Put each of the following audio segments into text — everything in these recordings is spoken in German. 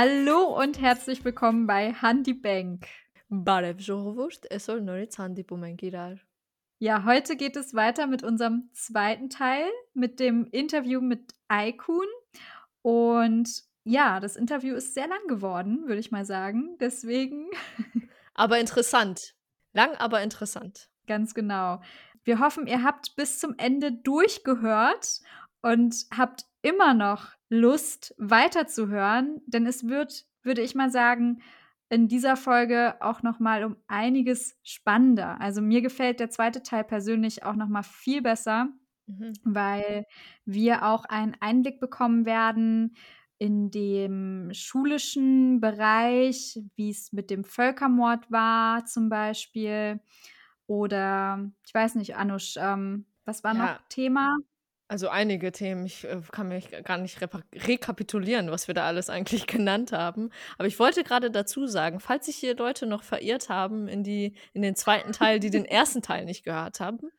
Hallo und herzlich willkommen bei Handy Bank. Ja, heute geht es weiter mit unserem zweiten Teil, mit dem Interview mit Aikun. Und ja, das Interview ist sehr lang geworden, würde ich mal sagen. Deswegen. aber interessant. Lang, aber interessant. Ganz genau. Wir hoffen, ihr habt bis zum Ende durchgehört und habt immer noch Lust weiterzuhören, denn es wird, würde ich mal sagen, in dieser Folge auch noch mal um einiges spannender. Also mir gefällt der zweite Teil persönlich auch noch mal viel besser, mhm. weil wir auch einen Einblick bekommen werden in dem schulischen Bereich, wie es mit dem Völkermord war zum Beispiel. Oder ich weiß nicht, Anusch, ähm, was war ja. noch Thema? Also einige Themen, ich äh, kann mich gar nicht rekapitulieren, was wir da alles eigentlich genannt haben. Aber ich wollte gerade dazu sagen, falls sich hier Leute noch verirrt haben in, die, in den zweiten Teil, die den ersten Teil nicht gehört haben,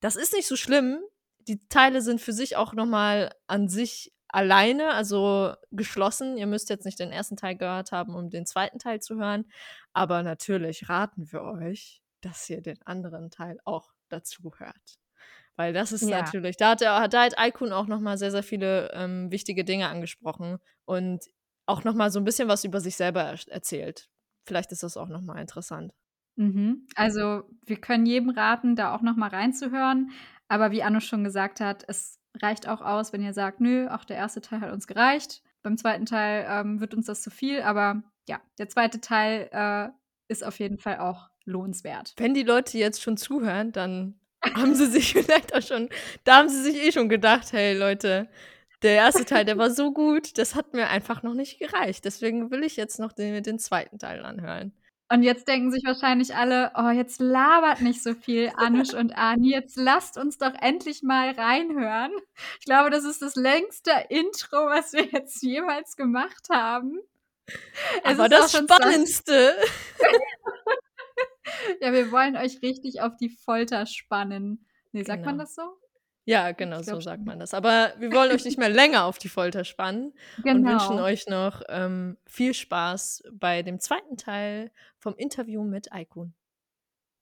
das ist nicht so schlimm. Die Teile sind für sich auch nochmal an sich alleine, also geschlossen. Ihr müsst jetzt nicht den ersten Teil gehört haben, um den zweiten Teil zu hören. Aber natürlich raten wir euch, dass ihr den anderen Teil auch dazu hört. Weil das ist ja. natürlich, da hat, er, da hat Aikun auch nochmal sehr, sehr viele ähm, wichtige Dinge angesprochen und auch nochmal so ein bisschen was über sich selber er erzählt. Vielleicht ist das auch nochmal interessant. Mhm. Also wir können jedem raten, da auch nochmal reinzuhören. Aber wie Anno schon gesagt hat, es reicht auch aus, wenn ihr sagt, nö, auch der erste Teil hat uns gereicht. Beim zweiten Teil ähm, wird uns das zu viel, aber ja, der zweite Teil äh, ist auf jeden Fall auch lohnenswert. Wenn die Leute jetzt schon zuhören, dann haben sie sich vielleicht auch schon, da haben sie sich eh schon gedacht, hey Leute, der erste Teil, der war so gut, das hat mir einfach noch nicht gereicht. Deswegen will ich jetzt noch den, den zweiten Teil anhören. Und jetzt denken sich wahrscheinlich alle, oh, jetzt labert nicht so viel Anush und Ani, jetzt lasst uns doch endlich mal reinhören. Ich glaube, das ist das längste Intro, was wir jetzt jemals gemacht haben. Es Aber das Spannendste. ja, wir wollen euch richtig auf die Folter spannen. Nee, sagt genau. man das so? Ja, genau, so sagt man das. Aber wir wollen euch nicht mehr länger auf die Folter spannen genau. und wünschen euch noch ähm, viel Spaß bei dem zweiten Teil vom Interview mit Aikun.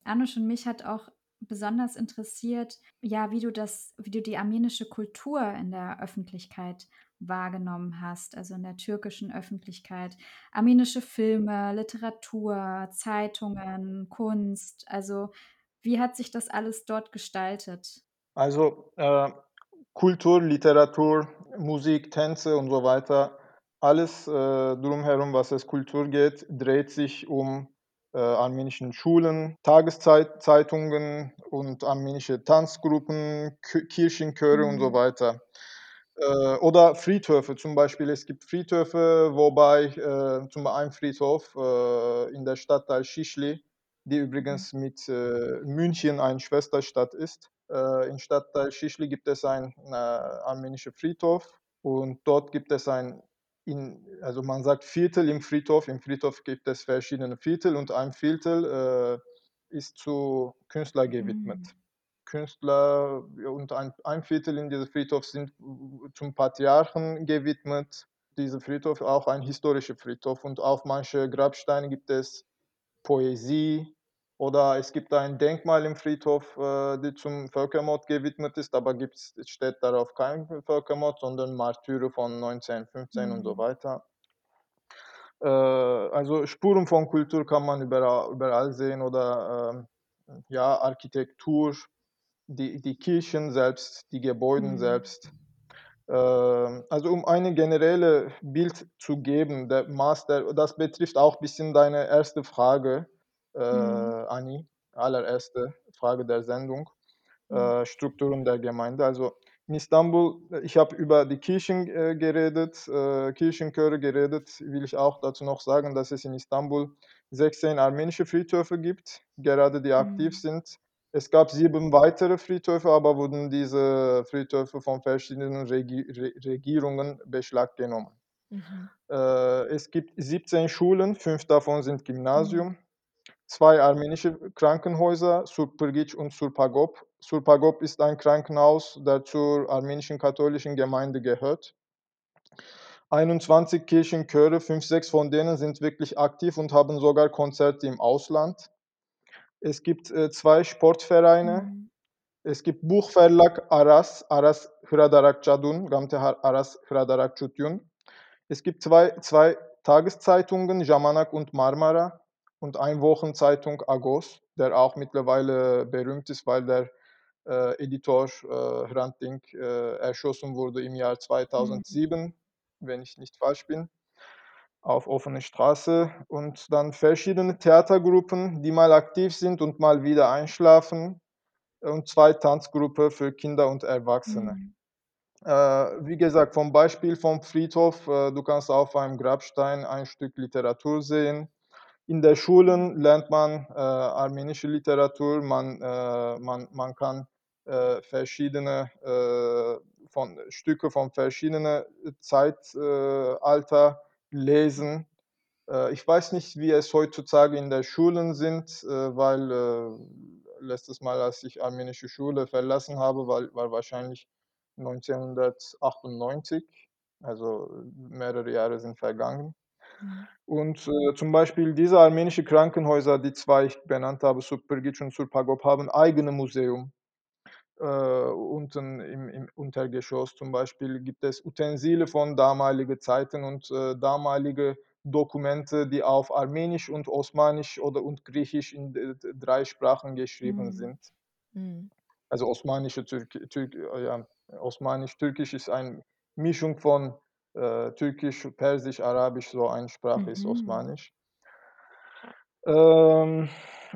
Anush und mich hat auch besonders interessiert, ja, wie du das, wie du die armenische Kultur in der Öffentlichkeit wahrgenommen hast, also in der türkischen Öffentlichkeit. Armenische Filme, Literatur, Zeitungen, Kunst. Also wie hat sich das alles dort gestaltet? Also äh, Kultur, Literatur, Musik, Tänze und so weiter, alles äh, drumherum, was es Kultur geht, dreht sich um äh, armenischen Schulen, Tageszeitungen und armenische Tanzgruppen, Kirchenchöre mhm. und so mhm. weiter. Äh, oder Friedhöfe zum Beispiel. Es gibt Friedhöfe, wobei äh, zum Beispiel ein Friedhof äh, in der Stadtteil Schischli, die übrigens mhm. mit äh, München eine Schwesterstadt ist. Äh, Im Stadtteil Schischli gibt es einen äh, armenischen Friedhof und dort gibt es ein, in, also man sagt Viertel im Friedhof. Im Friedhof gibt es verschiedene Viertel und ein Viertel ist zu Künstler gewidmet. Mhm. Künstler und ein, ein Viertel in diesem Friedhof sind zum Patriarchen gewidmet. Dieser Friedhof ist auch ein historischer Friedhof und auf manche Grabsteine gibt es Poesie oder es gibt ein Denkmal im Friedhof, äh, die zum Völkermord gewidmet ist, aber gibt's, steht darauf kein Völkermord, sondern Martyre von 1915 mhm. und so mhm. weiter. Äh, also Spuren von Kultur kann man überall, überall sehen oder äh, ja, Architektur, die, die Kirchen selbst, die Gebäude mhm. selbst. Äh, also um ein generelles Bild zu geben, der Master, das betrifft auch ein bisschen deine erste Frage, äh, mhm. Anni, allererste Frage der Sendung, mhm. äh, Strukturen der Gemeinde. Also in Istanbul, ich habe über die Kirchen äh, geredet, äh, Kirchenchöre geredet, will ich auch dazu noch sagen, dass es in Istanbul 16 armenische Friedhöfe gibt, gerade die aktiv mhm. sind. Es gab sieben weitere Friedhöfe, aber wurden diese Friedhöfe von verschiedenen Regi Re Regierungen beschlaggenommen. Mhm. Äh, es gibt 17 Schulen, fünf davon sind Gymnasium, mhm. zwei armenische Krankenhäuser, Surpırgiç und Surpagop. Surpagop ist ein Krankenhaus, das zur armenischen katholischen Gemeinde gehört. 21 Kirchenchöre, 5, 6 von denen sind wirklich aktiv und haben sogar Konzerte im Ausland. Es gibt, äh, 2 Sportvereine. Mhm. Es gibt Buchverlag Aras, Aras Hradarak Cadun, Gamte Har Aras Hradarak Çutyun. Es gibt zwei, zwei Tageszeitungen, Jamanak und Marmara, und eine Wochenzeitung Agos, der auch mittlerweile berühmt ist, weil der äh, Editor äh, Hrant Dink äh, erschossen wurde im Jahr Mhm. 2007, wenn ich nicht falsch bin, auf offener Straße. Und dann verschiedene Theatergruppen, die mal aktiv sind und mal wieder einschlafen. Und zwei Tanzgruppen für Kinder und Erwachsene. Mhm. Äh, wie gesagt, vom Beispiel vom Friedhof, äh, du kannst auf einem Grabstein ein Stück Literatur sehen. In der Schulen lernt man äh, armenische Literatur, man, äh, man, man kann äh, verschiedene äh, von, Stücke von verschiedenen Zeitalter lesen. Äh, ich weiß nicht, wie es heutzutage in der Schulen sind, äh, weil äh, letztes Mal, als ich armenische Schule verlassen habe, war, war wahrscheinlich 1998, also mehrere Jahre sind vergangen. Mhm. Und äh, zum Beispiel diese armenischen Krankenhäuser, die zwei ich benannt habe, Supergic und Surpagop, haben eigene Museum. Äh, unten im, im Untergeschoss zum Beispiel gibt es Utensile von damaligen Zeiten und äh, damalige Dokumente, die auf Armenisch und Osmanisch oder und Griechisch in drei Sprachen geschrieben Mhm. sind. Mhm. Also osmanische Türk, Türk, äh, ja, Osmanisch-Türkisch ist eine Mischung von äh, Türkisch, Persisch, Arabisch, so eine Sprache ist Mhm. Osmanisch. Ähm,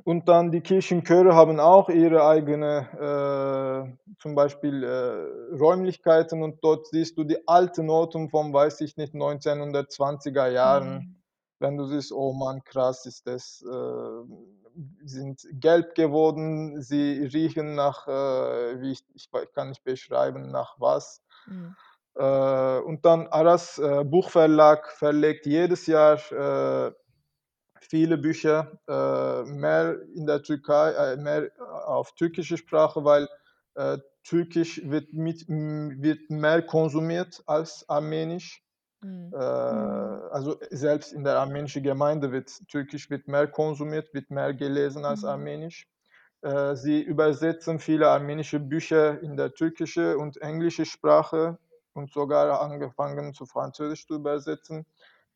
und dann die Kirchenchöre haben auch ihre eigene, äh, zum Beispiel äh, Räumlichkeiten und dort siehst du die alten Noten vom, weiß ich nicht, 1920er Jahren. Mhm. Wenn du siehst, oh Mann, krass ist das, äh, sind gelb geworden, sie riechen nach, äh, wie ich, ich kann nicht beschreiben, nach was. Mhm. Äh, und dann Aras äh, Buchverlag verlegt jedes Jahr viele Bücher, äh, mehr in der Türkei, äh, mehr auf türkische Sprache, weil äh, Türkisch wird, mit, wird mehr konsumiert als Armenisch. Mhm. Äh, also selbst in der armenischen Gemeinde wird Türkisch wird mehr konsumiert, wird mehr gelesen als Mhm. Armenisch. Äh, sie übersetzen viele armenische Bücher in der türkische und englische Sprache und sogar angefangen zu Französisch zu übersetzen.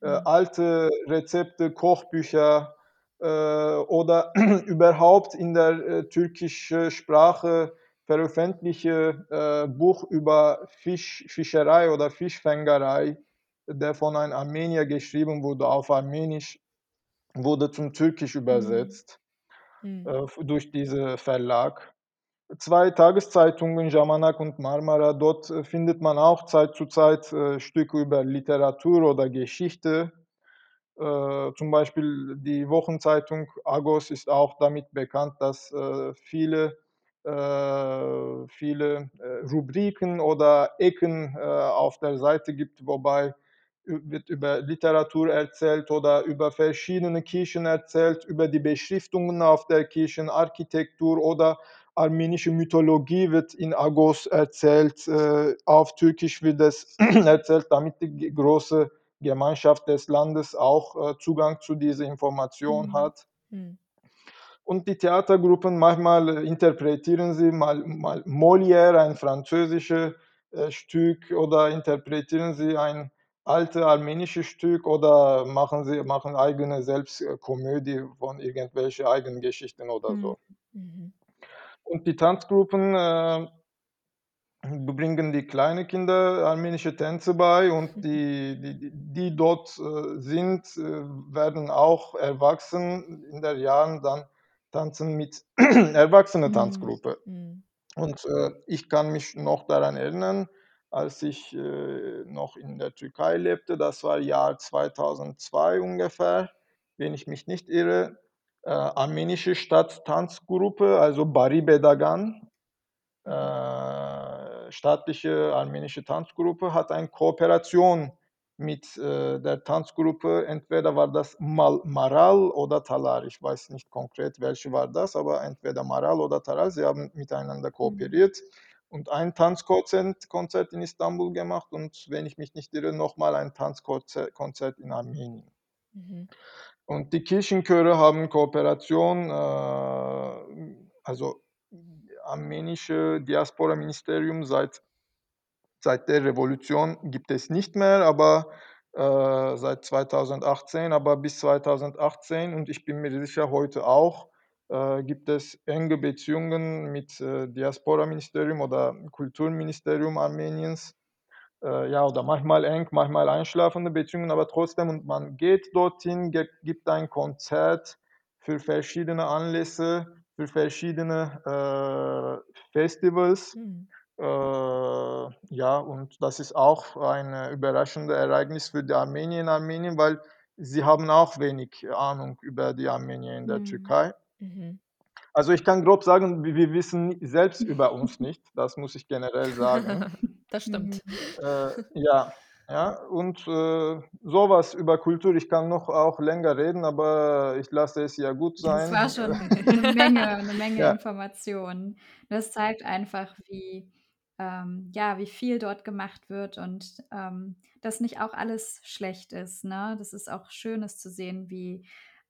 Äh, Mhm. alte Rezepte, Kochbücher äh, oder überhaupt in der äh, türkischen Sprache veröffentlichte äh, Buch über Fisch, Fischerei oder Fischfängerei, der von einem Armenier geschrieben wurde auf Armenisch, wurde zum Türkisch Mhm. übersetzt Mhm. äh, durch diesen Verlag. Zwei Tageszeitungen, Jamanak und Marmara, dort äh, findet man auch Zeit zu Zeit äh, Stücke über Literatur oder Geschichte. Äh, zum Beispiel die Wochenzeitung Agos ist auch damit bekannt, dass viele, viele Rubriken oder Ecken auf der Seite gibt, wobei wird über Literatur erzählt oder über verschiedene Kirchen erzählt, über die Beschriftungen auf der Kirchenarchitektur oder armenische Mythologie wird in Agos erzählt. Äh, auf Türkisch wird es erzählt, damit die große Gemeinschaft des Landes auch äh, Zugang zu dieser Information Mhm. hat. Mhm. Und die Theatergruppen, manchmal äh, interpretieren sie mal, mal Molière, ein französisches Stück, oder interpretieren sie ein altes armenisches Stück oder machen sie machen eigene Selbstkomödie von irgendwelchen eigenen Geschichten oder Mhm. so. Mhm. Und die Tanzgruppen äh, bringen die kleinen Kinder armenische Tänze bei und die, die, die- die dort äh, sind, äh, werden auch erwachsen in der Jahren dann tanzen mit erwachsenen Mhm. Tanzgruppe. Mhm. Und äh, ich kann mich noch daran erinnern, als ich äh, noch in der Türkei lebte, das war Jahr 2002 ungefähr, wenn ich mich nicht irre, äh, armenische Stadttanzgruppe, also Bari Bedagan, äh, staatliche armenische Tanzgruppe hat eine Kooperation mit äh, der Tanzgruppe. Entweder war das Mal Maral oder Talar. Ich weiß nicht konkret, welche war das, aber entweder Maral oder Talar. Sie haben miteinander Mhm. kooperiert. und ein Tanzkonzert Konzert in Istanbul gemacht und wenn ich mich nicht irre, nochmal ein Tanzkonzert Konzert in Armenien. Mhm. Und die Kirchenchöre haben Kooperation, äh, also armenische Diaspora-Ministerium seit, seit der Revolution gibt es nicht mehr, aber äh, seit 2018, aber bis 2018 und ich bin mir sicher heute auch, äh, gibt es enge Beziehungen mit äh, Diaspora-Ministerium oder Kulturministerium Armeniens. Äh, ja, oder manchmal eng, manchmal einschlafende Beziehungen, aber trotzdem, und man geht dorthin, gibt ein Konzert für verschiedene Anlässe, für verschiedene äh, Festivals. Mhm. Äh, ja, und das ist auch ein äh, überraschendes Ereignis für die Armenier in Armenien, weil sie haben auch wenig Ahnung über die Armenier in der Mhm. Türkei. Mhm. Also ich kann grob sagen, wir wissen selbst über uns nicht, das muss ich generell sagen. das stimmt. Mhm. Äh, ja, ja, und äh, sowas über Kultur, ich kann noch auch länger reden, aber ich lasse es ja gut Das sein. war schon eine Menge, eine Menge Ja. Informationen. Das zeigt einfach, wie, ähm, ja, wie viel dort gemacht wird und ähm, dass nicht auch alles schlecht ist. Ne? Das ist auch schön, es zu sehen, wie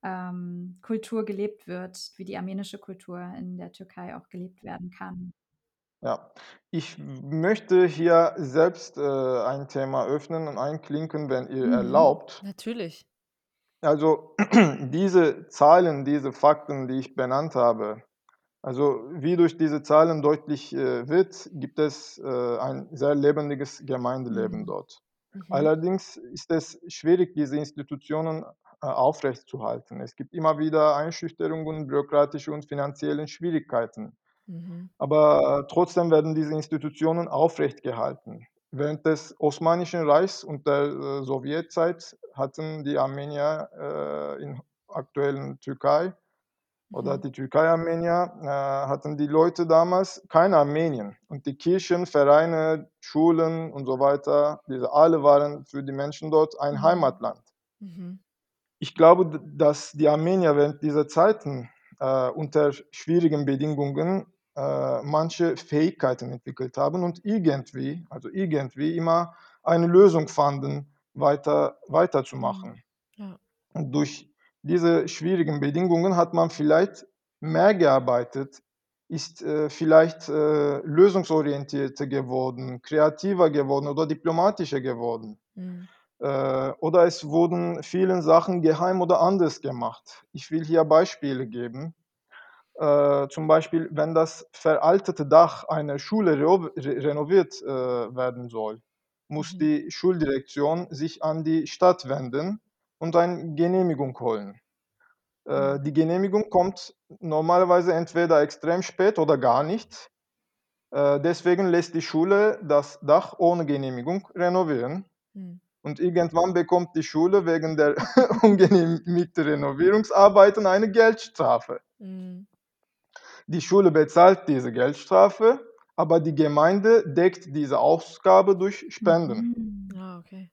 ähm, Kultur gelebt wird, wie die armenische Kultur in der Türkei auch gelebt werden kann. Ja, ich möchte hier selbst äh, ein Thema öffnen und einklinken, wenn ihr Mhm. erlaubt. Natürlich. Also diese Zahlen, diese Fakten, die ich benannt habe, also wie durch diese Zahlen deutlich äh, wird, gibt es äh, ein sehr lebendiges Gemeindeleben Mhm. dort. Mhm. Allerdings ist es schwierig, diese Institutionen aufrechtzuerhalten. Es gibt immer wieder Einschüchterungen, bürokratische und finanzielle Schwierigkeiten. Mhm. Aber äh, trotzdem werden diese Institutionen aufrecht gehalten. Während des Osmanischen Reichs und der äh, Sowjetzeit hatten die Armenier äh, in aktuellen Türkei oder Mhm. die Türkei-Armenier äh, hatten die Leute damals kein Armenien. Und die Kirchen, Vereine, Schulen und so weiter, diese alle waren für die Menschen dort ein Mhm. Heimatland. Mhm. Ich glaube, dass die Armenier während dieser Zeiten äh, unter schwierigen Bedingungen äh, manche Fähigkeiten entwickelt haben und irgendwie, also irgendwie immer eine Lösung fanden, weiter, weiterzumachen. Ja. Und durch diese schwierigen Bedingungen hat man vielleicht mehr gearbeitet, ist äh, vielleicht äh, lösungsorientierter geworden, kreativer geworden oder diplomatischer geworden. Mhm. Äh, oder es wurden vielen Sachen geheim oder anders gemacht. Ich will hier Beispiele geben. Äh, zum Beispiel, wenn das veraltete Dach einer Schule re renoviert äh, werden soll, muss Mhm. die Schuldirektion sich an die Stadt wenden und eine Genehmigung holen. Äh, Mhm. die Genehmigung kommt normalerweise entweder extrem spät oder gar nicht. Äh, deswegen lässt die Schule das Dach ohne Genehmigung renovieren. Mhm. Und irgendwann bekommt die Schule wegen der ungenehmigten Renovierungsarbeiten eine Geldstrafe. Mhm. Die Schule bezahlt diese Geldstrafe, aber die Gemeinde deckt diese Ausgabe durch Spenden. Mhm. Ah, okay.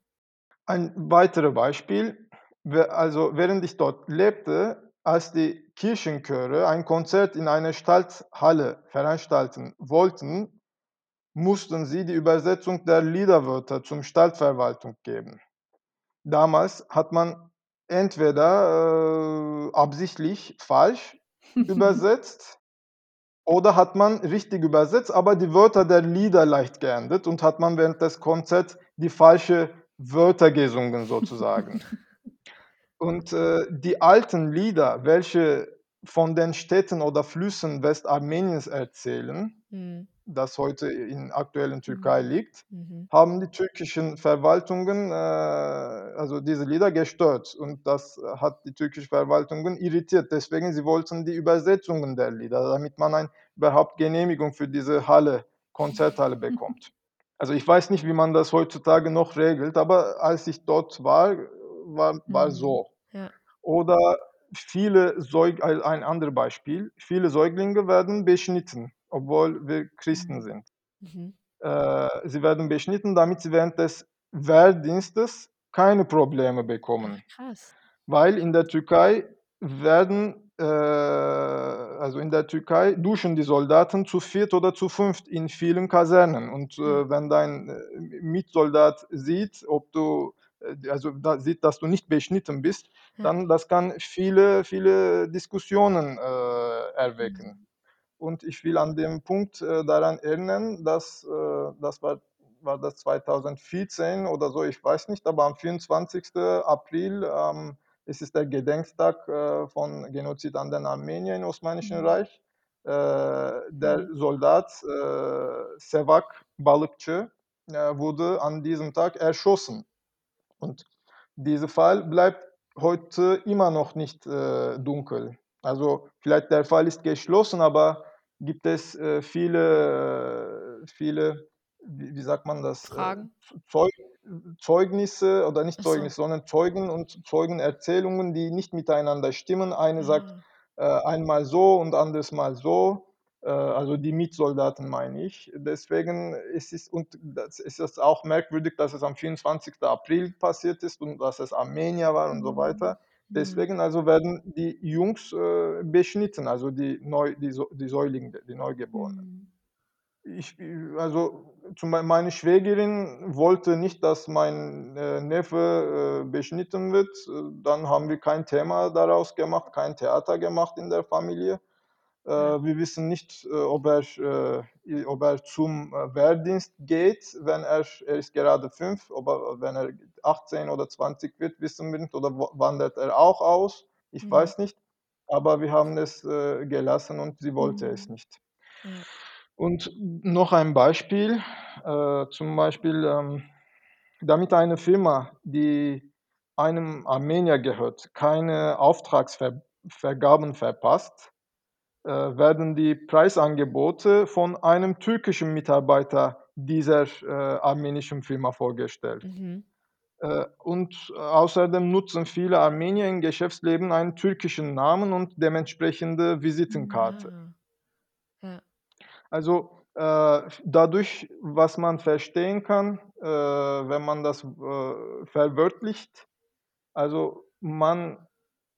Ein weiteres Beispiel, also während ich dort lebte, als die Kirchenchöre ein Konzert in einer Stadthalle veranstalten wollten, mussten sie die Übersetzung der Liederwörter zum Stadtverwaltung geben. Damals hat man entweder äh, absichtlich falsch übersetzt oder hat man richtig übersetzt, aber die Wörter der Lieder leicht geändert und hat man während des Konzerts die falsche Wörter gesungen sozusagen. Und äh, die alten Lieder, welche von den Städten oder Flüssen Westarmeniens erzählen, Mhm. das heute in aktuellen Türkei liegt, Mhm. haben die türkischen Verwaltungen äh, also diese Lieder gestört und das hat die türkischen Verwaltungen irritiert. Deswegen sie wollten die Übersetzungen der Lieder, damit man ein, überhaupt Genehmigung für diese Halle, Konzerthalle bekommt. Also ich weiß nicht, wie man das heutzutage noch regelt, aber als ich dort war, war, war Mhm. so. Ja. Oder viele Säug ein anderes Beispiel, viele Säuglinge werden beschnitten, obwohl wir Christen Mhm. sind. Mhm. Äh, sie werden beschnitten, damit sie während des Wehrdienstes keine Probleme bekommen. krass. Weil in der Türkei werden, äh, also in der Türkei, duschen die Soldaten zu viert oder zu fünft in vielen Kasernen. Und äh, wenn dein äh, Mitsoldat sieht, ob du, also da sieht, dass du nicht beschnitten bist, Ja. dann das kann viele, viele Diskussionen äh, erwecken. Mhm. Und ich will an dem Punkt äh, daran erinnern, dass äh, das war, war das 2014 oder so, ich weiß nicht, aber am 24. April, ähm, es ist der Gedenktag äh, von Genozid an den Armenier im Osmanischen Mhm. Reich. Äh, der Mhm. Soldat äh, Sevak Balıkçı äh, wurde an diesem Tag erschossen. Und dieser Fall bleibt heute immer noch nicht äh, dunkel. Also vielleicht der Fall ist geschlossen, aber gibt es äh, viele, äh, viele, wie, wie sagt man das, äh, Fragen? Zeug, Zeugnisse oder nicht so. Zeugnisse, sondern Zeugen und Zeugenerzählungen, die nicht miteinander stimmen. Eine sagt Ah. äh, einmal so und anderes mal so. Äh, also die Mitsoldaten meine ich. Deswegen ist es, und das ist es auch merkwürdig, dass es am 24. April passiert ist und dass es Armenier war und so Mhm. weiter. Mhm. Deswegen also werden die Jungs äh, beschnitten, also die, Neu, die, So- die Säuglinge, die Neugeborenen. Mhm. Ich, also zum Beispiel meine Schwägerin wollte nicht, dass mein äh, Neffe äh, beschnitten wird. Dann haben wir kein Thema daraus gemacht, kein Theater gemacht in der Familie. Äh. Wir wissen nicht, äh, ob er, äh, ob er zum Wehrdienst geht, wenn er, er ist gerade fünf, aber wenn er 18 oder 20 wird, wissen wir nicht, oder wa- wandert er auch aus. Ich Mhm. weiß nicht, aber wir haben es gelassen und sie wollte es Mhm. nicht. Ja. Und noch ein Beispiel, äh, zum Beispiel, ähm, damit eine Firma, die einem Armenier gehört, keine Auftragsvergaben verpasst, werden die Preisangebote von einem türkischen Mitarbeiter dieser äh, armenischen Firma vorgestellt. Mhm. Äh, Und außerdem nutzen viele Armenier im Geschäftsleben einen türkischen Namen und dementsprechende Visitenkarte. Ah. Ja. Also äh, dadurch, was man verstehen kann, äh, wenn man das äh, verwörtlicht, also man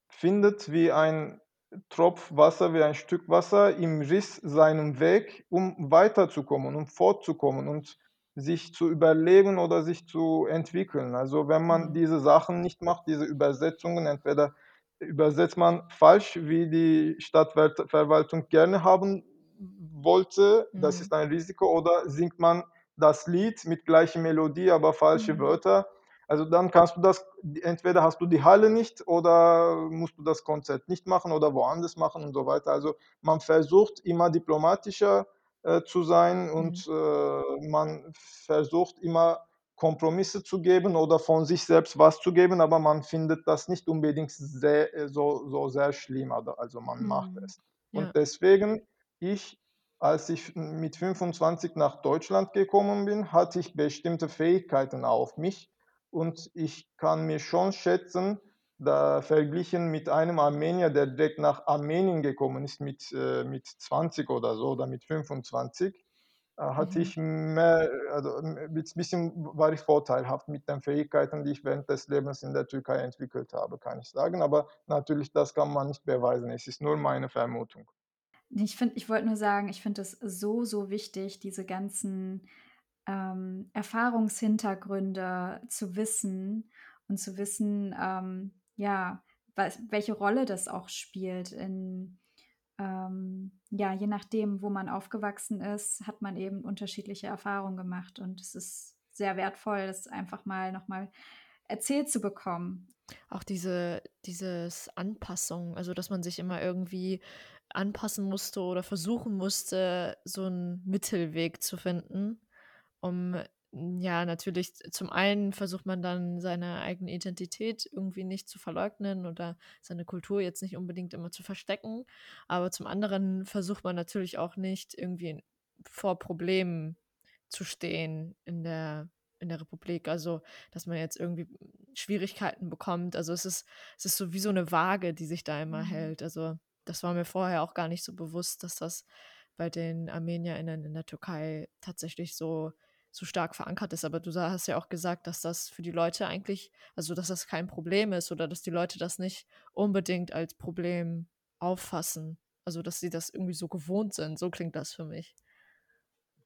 findet wie ein Tropf Wasser, wie ein Stück Wasser im Riss seinen Weg, um weiterzukommen, um fortzukommen und sich zu überleben oder sich zu entwickeln. Also wenn man Mhm. diese Sachen nicht macht, diese Übersetzungen, entweder übersetzt man falsch, wie die Stadtverwaltung gerne haben wollte, das Mhm. ist ein Risiko, oder singt man das Lied mit gleicher Melodie, aber falsche Mhm. Wörter. Also dann kannst du das, entweder hast du die Halle nicht oder musst du das Konzert nicht machen oder woanders machen und so weiter. Also man versucht immer diplomatischer äh, zu sein Mhm. und äh, man versucht immer Kompromisse zu geben oder von sich selbst was zu geben, aber man findet das nicht unbedingt sehr, äh, so, so sehr schlimm. oder- Also man macht Mhm. es. Ja. Und deswegen, ich, als ich mit 25 nach Deutschland gekommen bin, hatte ich bestimmte Fähigkeiten auf mich und ich kann mir schon schätzen, da verglichen mit einem Armenier, der direkt nach Armenien gekommen ist mit, äh, mit 20 oder so oder mit 25, äh, hatte Mhm. ich mehr, also ein bisschen war ich vorteilhaft mit den Fähigkeiten, die ich während des Lebens in der Türkei entwickelt habe, kann ich sagen. Aber natürlich, das kann man nicht beweisen. Es ist nur meine Vermutung. Ich ich wollte nur sagen, ich finde es so, so wichtig, diese ganzen, ähm, Erfahrungshintergründe zu wissen und zu wissen, ähm, ja, was welche Rolle das auch spielt in ähm, ja, je nachdem, wo man aufgewachsen ist, hat man eben unterschiedliche Erfahrungen gemacht und es ist sehr wertvoll, das einfach mal noch mal erzählt zu bekommen. Auch diese dieses Anpassung, also, dass man sich immer irgendwie anpassen musste oder versuchen musste, so 'n Mittelweg zu finden, um ja, natürlich zum einen versucht man dann seine eigene Identität irgendwie nicht zu verleugnen oder seine Kultur jetzt nicht unbedingt immer zu verstecken, aber zum anderen versucht man natürlich auch nicht irgendwie vor Problemen zu stehen in der in der Republik. Also, dass man jetzt irgendwie Schwierigkeiten bekommt. Also, es ist es ist so wie so 'ne Waage, die sich da immer Mhm. hält. Also, das war mir vorher auch gar nicht so bewusst, dass das bei den ArmenierInnen in der Türkei tatsächlich so so stark verankert ist. Aber du hast ja auch gesagt, dass das für die Leute eigentlich, also dass das kein Problem ist oder dass die Leute das nicht unbedingt als Problem auffassen. Also dass sie das irgendwie so gewohnt sind. So klingt das für mich.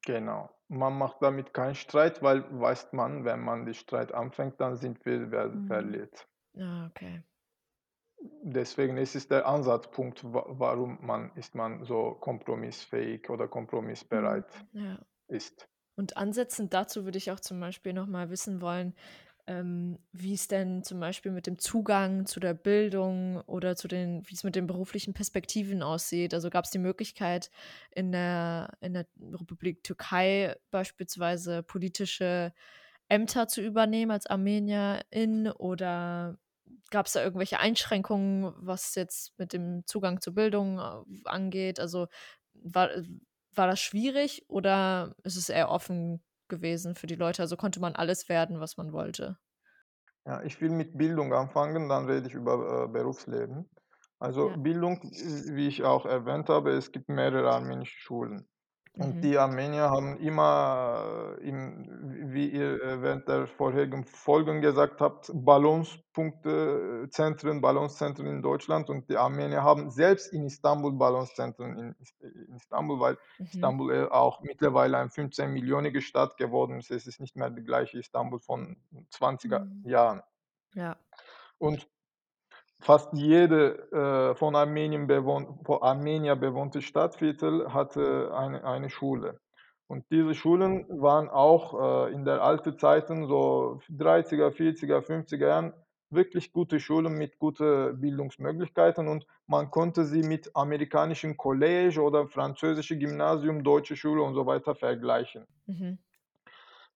Genau. Man macht damit keinen Streit, weil weiß man, wenn man den Streit anfängt, dann sind wir Mhm. verliert. Ah, okay. Deswegen ist es der Ansatzpunkt, wa warum man ist man so kompromissfähig oder kompromissbereit Ja. ist. Und ansetzend dazu würde ich auch zum Beispiel noch mal wissen wollen, ähm, wie es denn zum Beispiel mit dem Zugang zu der Bildung oder zu den, wie es mit den beruflichen Perspektiven aussieht. Also gab es die Möglichkeit, in der, in der Republik Türkei beispielsweise politische Ämter zu übernehmen als Armenierin oder gab es da irgendwelche Einschränkungen, was jetzt mit dem Zugang zur Bildung äh, angeht? Also war, war das schwierig oder ist es eher offen gewesen für die Leute? Also konnte man alles werden, was man wollte? Ja, ich will mit Bildung anfangen, dann rede ich über, äh, Berufsleben. Also Ja. Bildung, wie ich auch erwähnt habe, es gibt mehrere armenische Schulen. Und Mhm. die Armenier haben immer, äh, im wie ihr, äh, während der vorherigen Folgen gesagt habt, Ballungspunkte, äh, Zentren, Ballungszentren in Deutschland und die Armenier haben selbst in Istanbul Ballungszentren in in Istanbul, weil Mhm. Istanbul, auch mittlerweile ein 15-millionige Stadt geworden ist. Es ist nicht mehr die gleiche Istanbul von 20er Mhm. Jahren. Ja. Und fast jede, äh, von Armenien bewohn von Armenier bewohnte Stadtviertel hatte eine eine Schule. Und diese Schulen waren auch, äh, in der alten Zeiten, so 30er, 40er, 50er Jahren, wirklich gute Schulen mit gute Bildungsmöglichkeiten und man konnte sie mit amerikanischen College oder französische Gymnasium, deutsche Schule und so weiter vergleichen. Mhm.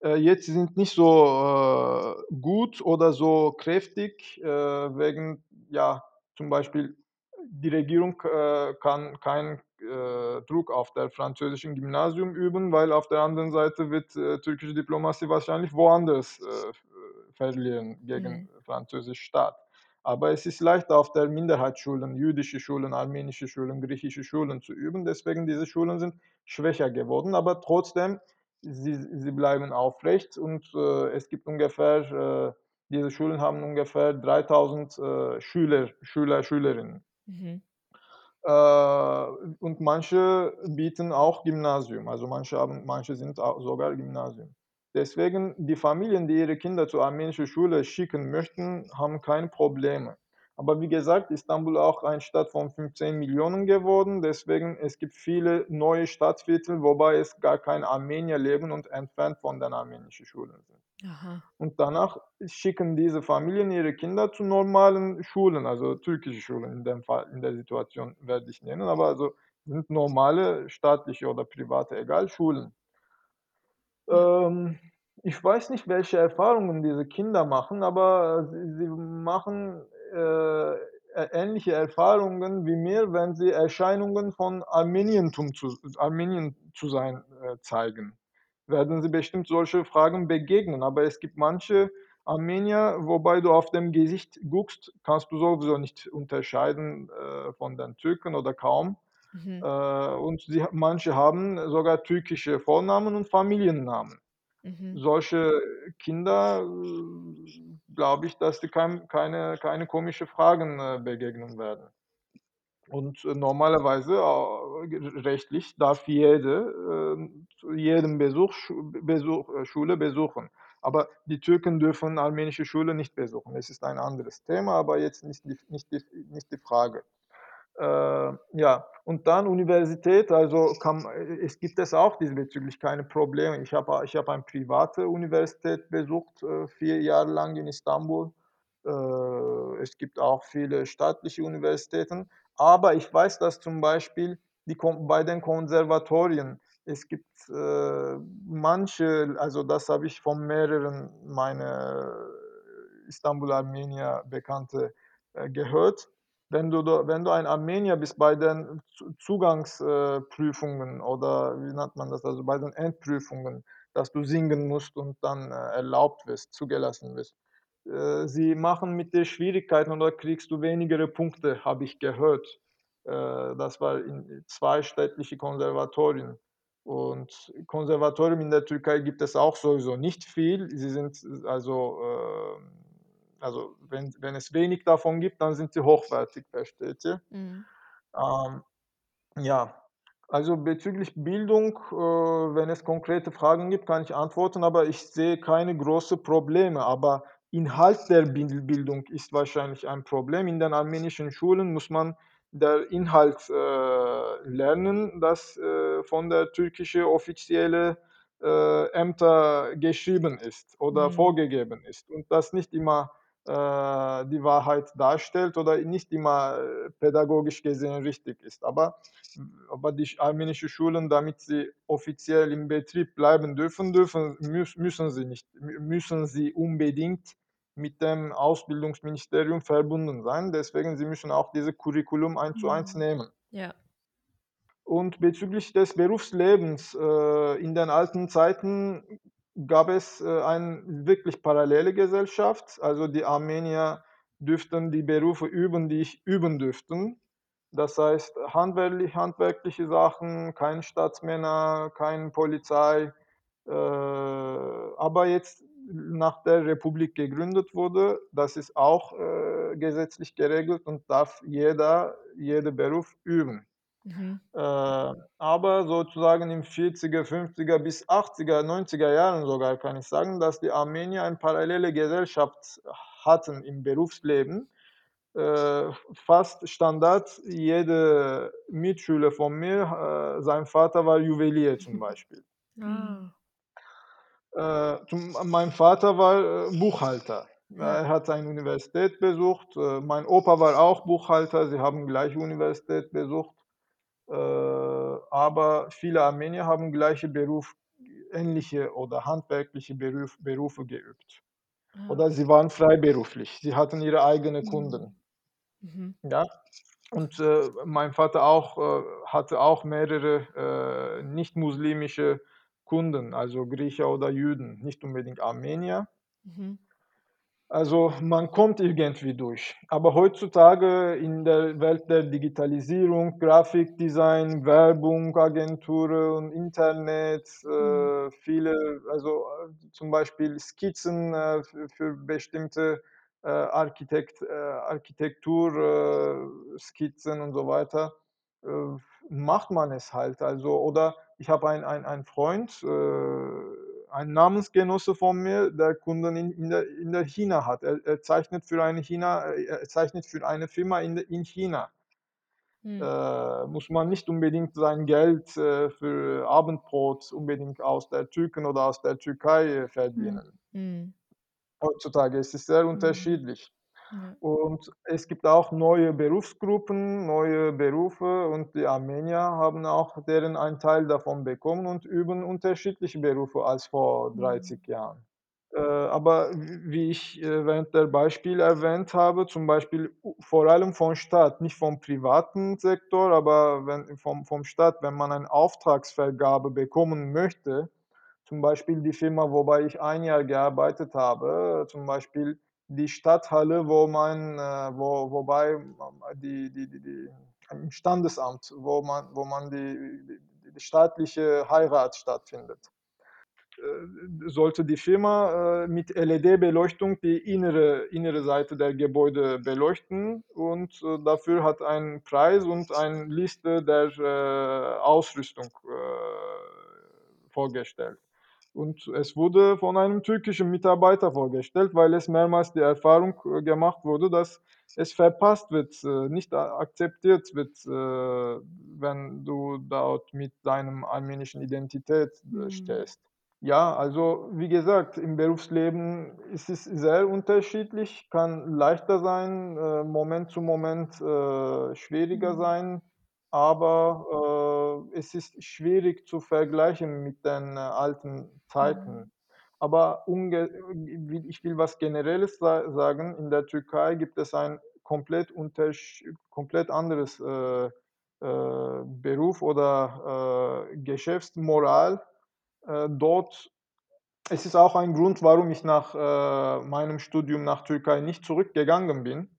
Äh, jetzt sind nicht so, äh, gut oder so kräftig, äh, wegen, ja, zum Beispiel die Regierung, äh, kann keinen, äh, Druck auf der französischen Gymnasium üben, weil auf der anderen Seite wird, äh, türkische Diplomatie wahrscheinlich woanders, äh, f verlieren gegen Mhm. französischen Staat. Aber es ist leichter auf der Minderheitsschulen, jüdische Schulen, armenische Schulen, griechische Schulen zu üben. Deswegen diese Schulen sind schwächer geworden, aber trotzdem Sie sie bleiben aufrecht und, äh, es gibt ungefähr, äh diese Schulen haben ungefähr 3.000, äh, Schüler Schüler, Schülerinnen. Mhm. Äh, und manche bieten auch Gymnasium, also manche haben manche sind sogar Gymnasium. Deswegen die Familien, die ihre Kinder zur armenischen Schule schicken möchten, haben keine Probleme. Aber wie gesagt, Istanbul auch eine Stadt von 15 Millionen geworden, deswegen es gibt viele neue Stadtviertel, wobei es gar keine Armenier leben und entfernt von den armenischen Schulen sind. Aha. Und danach schicken diese Familien ihre Kinder zu normalen Schulen, also türkische Schulen in dem Fall in der Situation werde ich nennen, aber also sind normale staatliche oder private, egal, Schulen. Ja. Ähm, ich weiß nicht, welche Erfahrungen diese Kinder machen, aber sie sie machen, äh, ähnliche Erfahrungen wie mir, wenn sie Erscheinungen von Armenientum zu Armenien zu sein, äh, zeigen. Werden sie bestimmt solche Fragen begegnen, aber es gibt manche Armenier, wobei du auf dem Gesicht guckst, kannst du sowieso nicht unterscheiden, äh, von den Türken oder kaum. Mhm. Äh, und sie manche haben sogar türkische Vornamen und Familiennamen. Mhm. Solche Kinder, äh, glaube ich, dass die kein keine keine komische Fragen, äh, begegnen werden. Und, äh, normalerweise, g rechtlich darf jede, zu jedem Besuch Schu Besuch äh, Schule besuchen. Aber die Türken dürfen armenische Schule nicht besuchen. Es ist ein anderes Thema, aber jetzt nicht die nicht die nicht die Frage. Äh, ja, und dann Universität, also kann es gibt es auch diesbezüglich keine Probleme. Ich habe ich habe eine private Universität besucht, äh, 4 Jahre lang in Istanbul. Äh, es gibt auch viele staatliche Universitäten, aber ich weiß, dass zum Beispiel die bei den Konservatorien es gibt, äh, manche also das habe ich von mehreren meiner Istanbul-Armenier Bekannte, äh, gehört. Wenn du wenn du ein Armenier bist, bei den Zu Zugangs äh, oder wie nennt man das, also bei den Endprüfungen, dass du singen musst und dann, äh, erlaubt wirst, zugelassen wirst. Äh, sie machen mit dir Schwierigkeiten oder kriegst du weniger Punkte, habe ich gehört. Äh, das war in 2 städtliche Konservatorien. Und Konservatorium in der Türkei gibt es auch sowieso nicht viel. Sie sind also, ähm also wenn wenn es wenig davon gibt, dann sind sie hochwertig, versteht ihr? Mhm. Ähm, ja, also bezüglich Bildung, äh, wenn es konkrete Fragen gibt, kann ich antworten, aber ich sehe keine große Probleme. Aber Inhalt der Bil Bildung ist wahrscheinlich ein Problem. In den armenischen Schulen muss man der Inhalt, äh, lernen, das, äh, von der türkische offizielle, äh, Ämter geschrieben ist oder Mhm. vorgegeben ist und das nicht immer, äh, die Wahrheit darstellt oder nicht immer, äh, pädagogisch gesehen richtig ist. Aber aber die sch armenische Schulen, damit sie offiziell im Betrieb bleiben dürfen, dürfen müssen sie nicht mü müssen sie unbedingt mit dem Ausbildungsministerium verbunden sein. Deswegen, sie müssen auch diese Curriculum eins zu eins Mhm. nehmen. Ja. Und bezüglich des Berufslebens, äh, in den alten Zeiten gab es, äh, ein wirklich parallele Gesellschaft. Also, die Armenier dürften die Berufe üben, die ich üben dürften. Das heißt, handwerklich handwerkliche Sachen, kein Staatsmänner, kein Polizei. Äh, aber jetzt, nach der Republik gegründet wurde, das ist auch, äh, gesetzlich geregelt und darf jeder jeder Beruf üben. Mhm. Äh, aber sozusagen in 40er, 50er bis 80er, 90er Jahren sogar kann ich sagen, dass die Armenier eine parallele Gesellschaft hatten im Berufsleben. Äh, fast Standard, jeder Mitschüler von mir, äh, sein Vater war Juwelier zum Beispiel. Ah. Äh, zum mein Vater war, äh, Buchhalter. Er hat eine Universität besucht. Äh, mein Opa war auch Buchhalter. Sie haben gleiche Universität besucht. Aber viele Armenier haben gleiche Beruf ähnliche oder handwerkliche Beruf Berufe geübt. Ah. Oder sie waren freiberuflich. Sie hatten ihre eigene Mhm. Kunden. Mhm. Ja, und, mein Vater auch hatte auch mehrere, nicht-muslimische Kunden, also Griechen oder Juden, nicht unbedingt Armenier. Mhm. Also, man kommt irgendwie durch. Aber heutzutage in der Welt der Digitalisierung, Grafikdesign, Werbung, Agenturen, Internet, Mhm. äh, viele also, äh, zum Beispiel Skizzen, äh, für für bestimmte, äh, Architekt äh, Architektur, äh, Skizzen und so weiter, äh, macht man es halt. Also oder ich habe einen einen einen Freund, äh, ein Namensgenosse von mir, der Kunden in in der in der China hat. Er er zeichnet für eine China äh, er zeichnet für eine Firma in in China. Mhm. Äh, muss man nicht unbedingt sein Geld, äh, für Abendbrot unbedingt aus der Türken oder aus der Türkei, äh, Mhm. verdienen. Mhm. Heutzutage ist es sehr Mhm. unterschiedlich. Ja. Und es gibt auch neue Berufsgruppen, neue Berufe und die Armenier haben auch deren einen Teil davon bekommen und üben unterschiedliche Berufe als vor 30 Mhm. Jahren. Äh, aber wie ich, äh, während der Beispiel erwähnt habe, zum Beispiel vor allem vom Staat, nicht vom privaten Sektor, aber wenn vom vom Staat, wenn man eine Auftragsvergabe bekommen möchte, zum Beispiel die Firma, wobei ich ein Jahr gearbeitet habe, zum Beispiel die Stadthalle, wo man äh, wo wobei die die die die im Standesamt, wo man wo man die die staatliche Heirat stattfindet. Äh, sollte die Firma, äh, mit LED-Beleuchtung die innere innere Seite der Gebäude beleuchten und, äh, dafür hat einen Preis und eine Liste der, äh, Ausrüstung, äh, vorgestellt. Und es wurde von einem türkischen Mitarbeiter vorgestellt, weil es mehrmals die Erfahrung, äh, gemacht wurde, dass es verpasst wird, äh, nicht akzeptiert wird, äh, wenn du dort mit deinem armenischen Identität, Mhm. stehst. Ja, also wie gesagt, im Berufsleben ist es sehr unterschiedlich, kann leichter sein, Moment zu Moment, schwieriger Mhm. sein, aber, es ist schwierig zu vergleichen mit den, äh, alten Zeiten. Mhm. Aber ich will was Generelles sa sagen. In der Türkei gibt es ein komplett komplett anderes, äh, äh, Beruf oder, äh, Geschäftsmoral. Äh, dort es ist auch ein Grund, warum ich nach, äh, meinem Studium nach Türkei nicht zurückgegangen bin.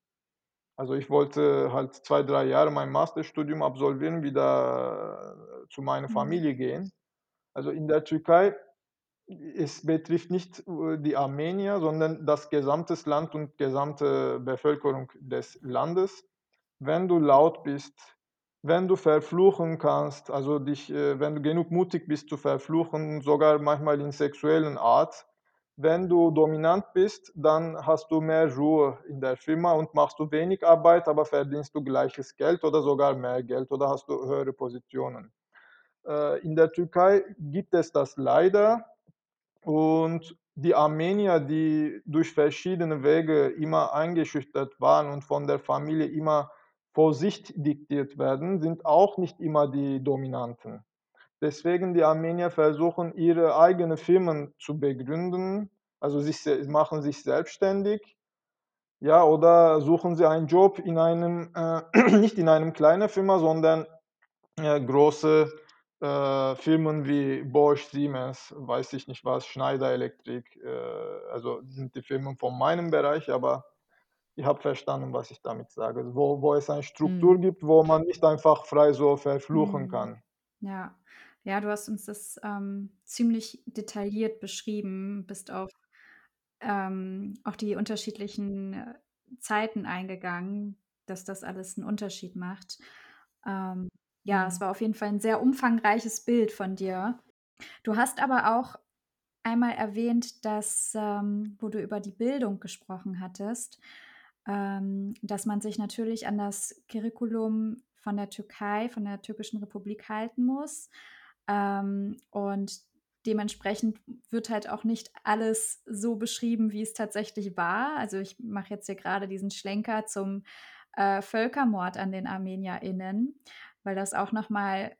Also, ich wollte halt 2, 3 Jahre mein Masterstudium absolvieren, wieder zu meiner Mhm. Familie gehen. Also in der Türkei, es betrifft nicht äh, die Armenier, sondern das gesamte Land und gesamte Bevölkerung des Landes. Wenn du laut bist, wenn du verfluchen kannst, also dich, äh, wenn du genug mutig bist zu verfluchen, sogar manchmal in sexuellen Art, wenn du dominant bist, dann hast du mehr Ruhe in der Firma und machst du wenig Arbeit, aber verdienst du gleiches Geld oder sogar mehr Geld oder hast du höhere Positionen. Äh, in der Türkei gibt es das leider und die Armenier, die durch verschiedene Wege immer eingeschüchtert waren und von der Familie immer Vorsicht diktiert werden, sind auch nicht immer die Dominanten. Deswegen die Armenier versuchen, ihre eigenen Firmen zu begründen, also sich, machen sich selbstständig, ja, oder suchen sie einen Job in einem, äh, nicht in einem kleinen Firma, sondern äh, große äh, Firmen wie Bosch, Siemens, weiß ich nicht was, Schneider Elektrik, äh, also sind die Firmen von meinem Bereich, aber ich habe verstanden, was ich damit sage. Wo, wo es eine Struktur Mhm. gibt, wo man nicht einfach frei so verfluchen Mhm. kann. Ja. Ja, du hast uns das, ähm, ziemlich detailliert beschrieben, bist auf, ähm, auch die unterschiedlichen, äh, Zeiten eingegangen, dass das alles 'n Unterschied macht. Ähm, ja, es Mhm. war auf jeden Fall 'n sehr umfangreiches Bild von dir. Du hast aber auch einmal erwähnt, dass, ähm, wo du über die Bildung gesprochen hattest, ähm, dass man sich natürlich an das Curriculum von der Türkei, von der Türkischen Republik halten muss. Ähm, und dementsprechend wird halt auch nicht alles so beschrieben, wie es tatsächlich war. Also, ich mache jetzt hier gerade diesen Schlenker zum, äh, Völkermord an den ArmenierInnen, weil das auch noch mal,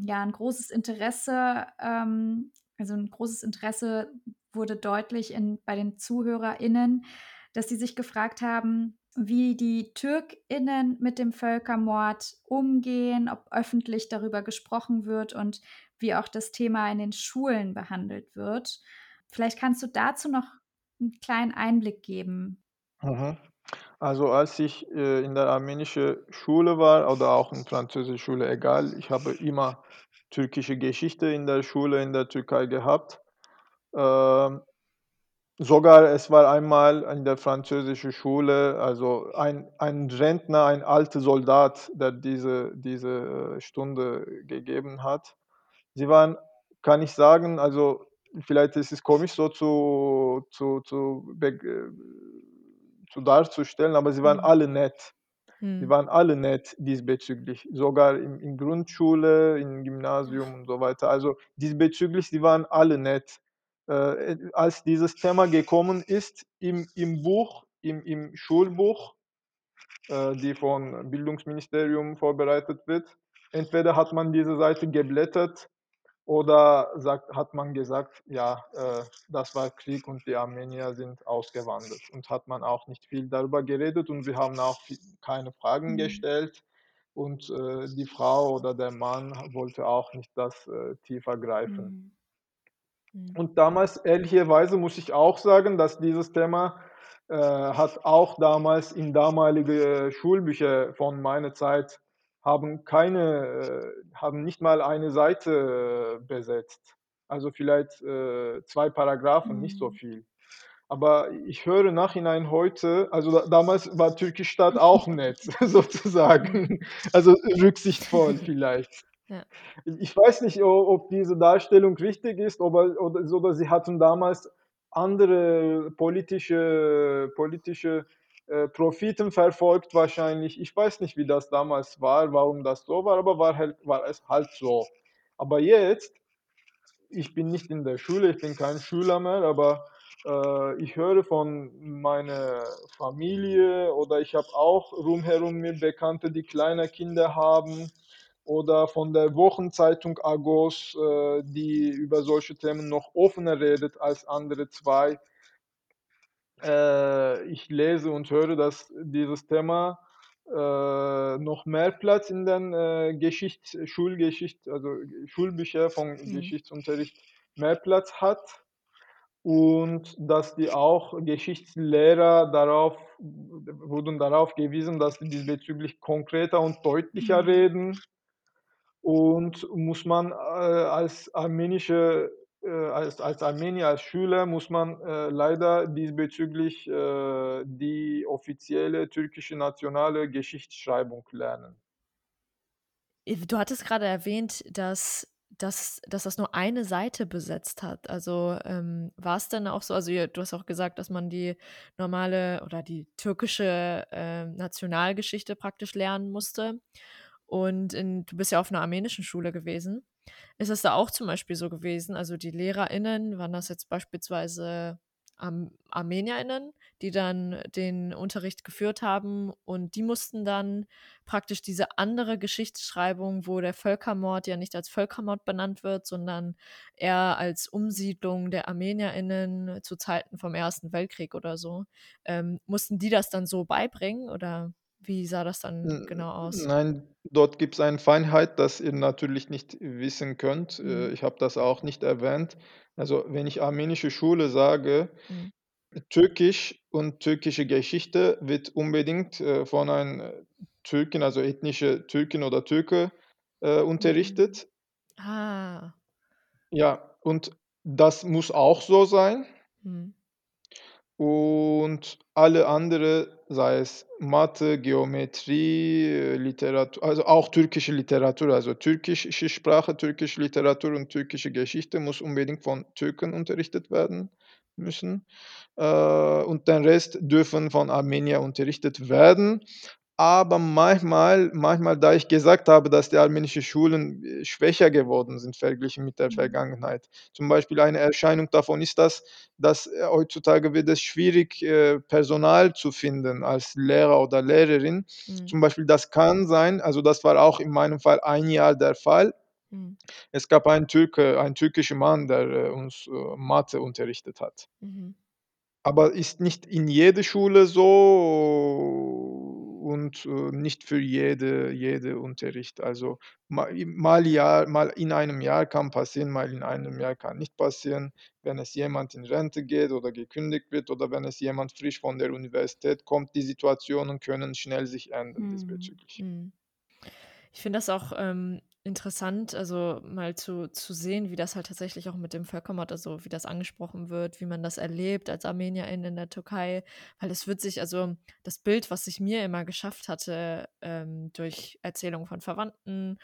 ja, ein großes Interesse ähm, also, ein großes Interesse wurde deutlich in bei den ZuhörerInnen, dass sie sich gefragt haben, wie die TürkInnen mit dem Völkermord umgehen, ob öffentlich darüber gesprochen wird und wie auch das Thema in den Schulen behandelt wird. Vielleicht kannst du dazu noch einen kleinen Einblick geben. Also als ich äh, in der armenischen Schule war oder auch in französischer Schule, egal, ich habe immer türkische Geschichte in der Schule in der Türkei gehabt. Ähm, sogar es war einmal in der französischen Schule, also ein, ein Rentner, ein alter Soldat, der diese, diese äh, Stunde gegeben hat. Sie waren, kann ich sagen, also vielleicht ist es komisch so zu, zu, zu, äh, zu darzustellen, aber sie waren Mhm. alle nett. Sie Mhm. waren alle nett diesbezüglich, sogar in, in Grundschule, im Gymnasium und so weiter. Also diesbezüglich, sie waren alle nett. Äh, als dieses Thema gekommen ist im, im Buch, im, im Schulbuch, äh, die vom Bildungsministerium vorbereitet wird, entweder hat man diese Seite geblättert oder sagt, hat man gesagt, ja, äh, das war Krieg und die Armenier sind ausgewandert. Und hat man auch nicht viel darüber geredet und wir haben auch viel, keine Fragen Mhm. gestellt. Und äh, die Frau oder der Mann wollte auch nicht das äh, tiefer greifen. Mhm. Mhm. Und damals, ehrlicherweise muss ich auch sagen, dass dieses Thema äh, hat auch damals in damalige Schulbücher von meiner Zeit haben keine, äh, haben nicht mal eine Seite äh, besetzt. Also vielleicht äh, zwei Paragraphen, nicht so Mhm. viel. Aber ich höre nachhinein heute, also da, damals war Türkisch Staat auch nett, sozusagen. Mhm. Also rücksichtsvoll vielleicht. Ja. Ich weiß nicht, ob diese Darstellung richtig ist oder, oder, oder sie hatten damals andere politische, politische äh, Profiten verfolgt wahrscheinlich. Ich weiß nicht, wie das damals war, warum das so war, aber war, halt, war es halt so. Aber jetzt, ich bin nicht in der Schule, ich bin kein Schüler mehr, aber äh, ich höre von meiner Familie oder ich habe auch rumherum mir Bekannte, die kleine Kinder haben oder von der Wochenzeitung Agos, äh, die über solche Themen noch offener redet als andere zwei. Äh, ich lese und höre, dass dieses Thema äh, noch mehr Platz in den äh, Geschichts Schulgeschicht, also Schulbücher vom Mhm. Geschichtsunterricht mehr Platz hat und dass die auch Geschichtslehrer darauf wurden darauf gewiesen, dass sie diesbezüglich konkreter und deutlicher Mhm. reden Und muss man, äh, als armenische äh, als als Armenier, als Schüler muss man, äh, leider diesbezüglich, äh, die offizielle türkische nationale Geschichtsschreibung lernen. Äh, du hattest gerade erwähnt, dass dass dass das nur eine Seite besetzt hat. Also, ähm, war's dann auch so also, du hast auch gesagt, dass man die normale oder die türkische, ähm, Nationalgeschichte praktisch lernen musste. Und in du bist ja auf 'ner armenischen Schule gewesen. Ist es da auch zum Beispiel so gewesen also, die LehrerInnen, waren das jetzt beispielsweise Arm ArmenierInnen, die dann den Unterricht geführt haben und die mussten dann praktisch diese andere Geschichtsschreibung, wo der Völkermord ja nicht als Völkermord benannt wird, sondern eher als Umsiedlung der ArmenierInnen zu Zeiten vom Ersten Weltkrieg oder so. Ähm, mussten die das dann so beibringen oder wie sah das dann genau aus? nein, dort gibt's eine Feinheit, das ihr natürlich nicht wissen könnt. Äh, Mhm. ich habe das auch nicht erwähnt. Also, wenn ich armenische Schule sage, Mhm. Türkisch und türkische Geschichte wird unbedingt, äh, von ein Türken, also ethnische Türkin oder Türke, äh, Mhm. unterrichtet. Ah. Ja, und das muss auch so sein. Mhm. Und alle andere, sei es Mathe, Geometrie, äh, Literat also auch türkische Literatur, also türkische Sprache, türkische Literatur und türkische Geschichte muss unbedingt von Türken unterrichtet werden müssen. Äh, und den Rest dürfen von Armenier unterrichtet werden. Aber manchmal manchmal, da ich gesagt habe, dass die armenischen Schulen, äh, schwächer geworden sind verglichen mit der Mhm. Vergangenheit. Zum Beispiel eine Erscheinung davon ist das, dass, äh, heutzutage wird es schwierig, äh, Personal zu finden als Lehrer oder Lehrerin. Mhm. Zum Beispiel, das kann sein also, das war auch in meinem Fall ein Jahr der Fall. Mhm. Es gab einen Türke einen türkischen Mann, der, äh, uns, äh, Mathe unterrichtet hat. Mhm. Aber ist nicht in jede Schule so und, äh, nicht für jede jede Unterricht. Also, ma mal ja mal in einem Jahr kann passieren, mal in einem Jahr kann nicht passieren. Wenn es jemand in Rente geht oder gekündigt wird oder wenn es jemand frisch von der Universität kommt, die Situationen können schnell sich ändern Mhm. diesbezüglich. Mhm. Ich finde das auch, ähm, interessant, also, mal zu zu sehen, wie das halt tatsächlich auch mit dem Völkermord also, wie das angesprochen wird, wie man das erlebt als Armenierin in der Türkei. Weil es wird sich also, das Bild, was ich mir immer geschafft hatte, ähm, durch Erzählungen von Verwandten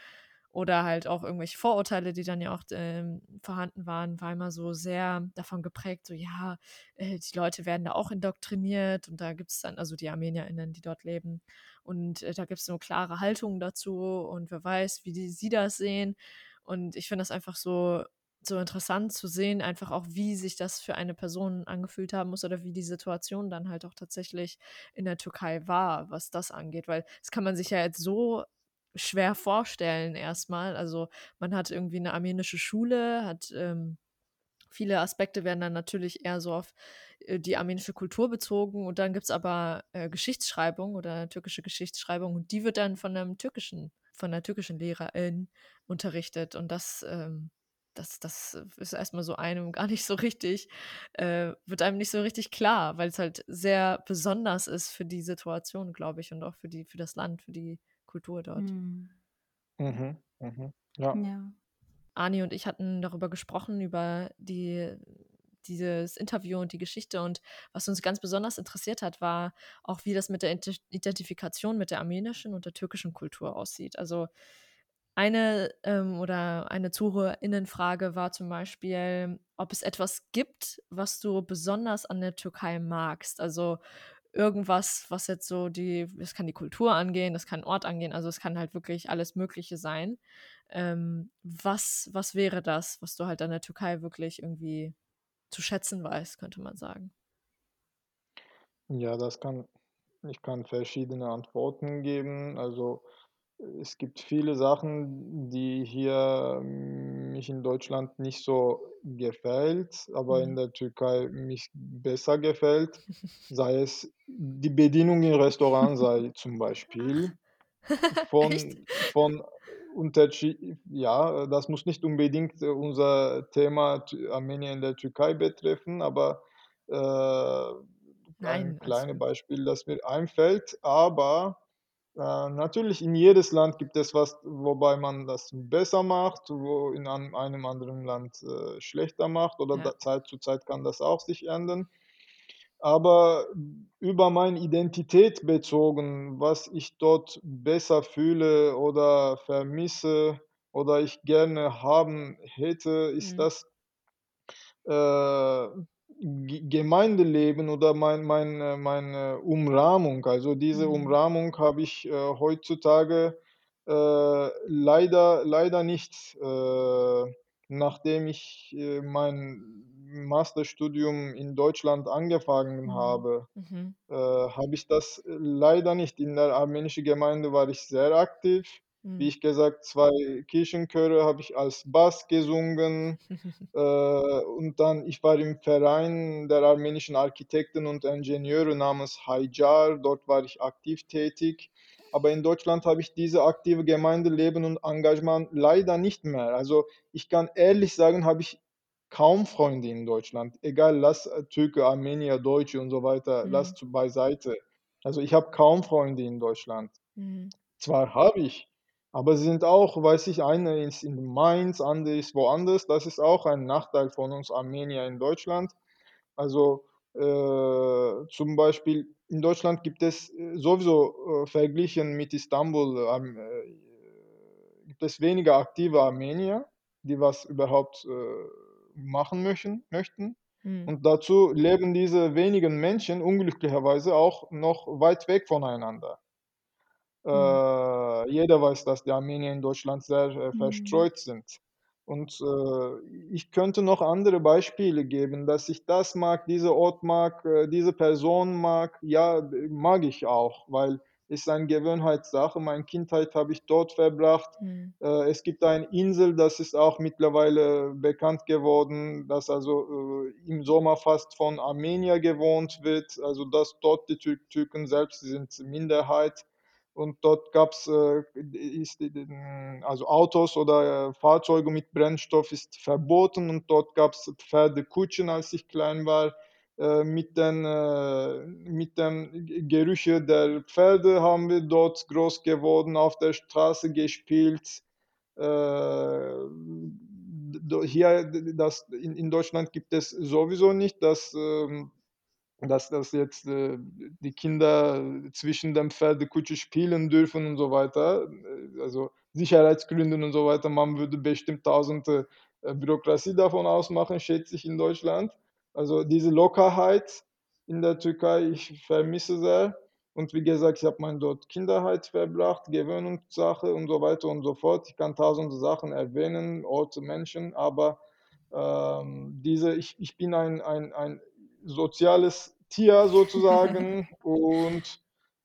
oder halt auch irgendwelche Vorurteile, die dann ja auch, ähm, vorhanden waren, war immer so sehr davon geprägt, so ja, äh, die Leute werden da auch indoktriniert und da gibt's dann also, die ArmenierInnen, die dort leben. Und, äh, da gibt's so klare Haltungen dazu und wer weiß, wie die sie das sehen. Und ich finde das einfach so so interessant zu sehen, einfach auch, wie sich das für eine Person angefühlt haben muss oder wie die Situation dann halt auch tatsächlich in der Türkei war, was das angeht. Weil das kann man sich ja jetzt so schwer vorstellen erst mal. Also, man hat irgendwie 'ne armenische Schule, hat, ähm viele Aspekte werden dann natürlich eher so auf, äh, die armenische Kultur bezogen und dann gibt's aber, äh, Geschichtsschreibung oder türkische Geschichtsschreibung und die wird dann von 'nem türkischen von 'ner türkischen Lehrerin unterrichtet und das, ähm das das ist erst mal so einem gar nicht so richtig äh, wird einem nicht so richtig klar, weil's halt sehr besonders ist für die Situation, glaube ich, und auch für die für das Land, für die Kultur dort. Mhm. Mhm, mhm, ja. Ja. Ani und ich hatten darüber gesprochen, über die dieses Interview und die Geschichte und was uns ganz besonders interessiert hat, war auch, wie das mit der Identifikation mit der armenischen und der türkischen Kultur aussieht. Also, eine, ähm oder eine ZuhörerInnen-Frage war zum Beispiel, ob es etwas gibt, was du besonders an der Türkei magst. Also, irgendwas, was jetzt so die es kann die Kultur angehen, das kann Ort angehen, also, es kann halt wirklich alles Mögliche sein. Ähm, was was wäre das, was du halt an der Türkei wirklich irgendwie zu schätzen weißt, könnte man sagen? Ja, das kann ich kann verschiedene Antworten geben. Also, es gibt viele Sachen, die hier mich in Deutschland nicht so gefällt, aber in Mhm. der Türkei mich besser gefällt. Sei es die Bedienung im Restaurant sei zum Beispiel von von Unterschied ja, das muss nicht unbedingt unser Thema Armenien in der Türkei betreffen, aber, äh, ein Nein, alles kleine gut. Beispiel, das mir einfällt, aber Äh, natürlich, in jedes Land gibt es was, wobei man das besser macht, wo in einem anderen Land, äh, schlechter macht oder Ja. Zeit zu Zeit kann das auch sich ändern. Aber über meine Identität bezogen, was ich dort besser fühle oder vermisse oder ich gerne haben hätte, ist Mhm. das äh, Gemeindeleben oder mein meine meine Umrahmung. Also, diese Mhm. Umrahmung habe ich, äh, heutzutage, äh, leider leider nicht. Äh, nachdem ich, äh, mein Masterstudium in Deutschland angefangen Mhm. habe, Mhm. äh, habe ich das äh, leider nicht. In der armenischen Gemeinde war ich sehr aktiv. Wie Mhm. ich gesagt, 2 Kirchenchöre habe ich als Bass gesungen. Äh, und dann ich war im Verein der armenischen Architekten und Ingenieure namens Haycar, dort war ich aktiv tätig. Aber in Deutschland habe ich diese aktive Gemeindeleben und Engagement leider nicht mehr. Also, ich kann ehrlich sagen, habe ich kaum Freunde in Deutschland. Egal, lass, äh, Türke, Armenier, Deutsche und so weiter, lass Mhm. zu beiseite. Also, ich habe kaum Freunde in Deutschland. Mhm. Zwar habe ich, aber sie sind auch weiß ich, eine ist in Mainz, andere ist woanders. Das ist auch ein Nachteil von uns Armenier in Deutschland. Also, äh, zum Beispiel in Deutschland gibt es, äh, sowieso, äh, verglichen mit Istanbul, äh, gibt es weniger aktive Armenier, die was überhaupt, äh, machen möchen möchten. Mhm. Und dazu leben diese wenigen Menschen unglücklicherweise auch noch weit weg voneinander. Mhm. Äh, jeder weiß, dass die Armenier in Deutschland sehr, äh, Mhm. verstreut sind. Und, äh, ich könnte noch andere Beispiele geben, dass ich das mag, dieser Ort mag, äh, diese Person mag. Ja, mag ich auch, weil ist eine Gewohnheitssache. Meine Kindheit habe ich dort verbracht. Mhm. Äh, es gibt eine Insel, das ist auch mittlerweile bekannt geworden, dass also, äh, im Sommer fast von Armenier gewohnt wird, also dass dort die Tür Türken selbst sind Minderheit. Und dort äh, ist hm, also Autos oder, äh, Fahrzeuge mit Brennstoff ist verboten und dort gab's Pferdekutschen, als ich klein war. Äh, mit den äh, mit dem Gerüche der Pferde haben wir dort groß geworden, auf der Straße gespielt. Äh, hier das in Deutschland gibt es sowieso nicht, dass, ähm dass das jetzt, die Kinder zwischen dem Pferdekutsche spielen dürfen und so weiter. Also Sicherheitsgründen und so weiter. Man würde bestimmt tausende, Bürokratie davon ausmachen, schätze ich in Deutschland. Also diese Lockerheit in der Türkei, ich vermisse sehr. Und wie gesagt, ich habe meine dort Kinderheit verbracht, Gewöhnungssache und so weiter und so fort. Ich kann tausende Sachen erwähnen, Orte, Menschen, aber, ähm, diese ich ich bin ein ein ein soziales Tier sozusagen und,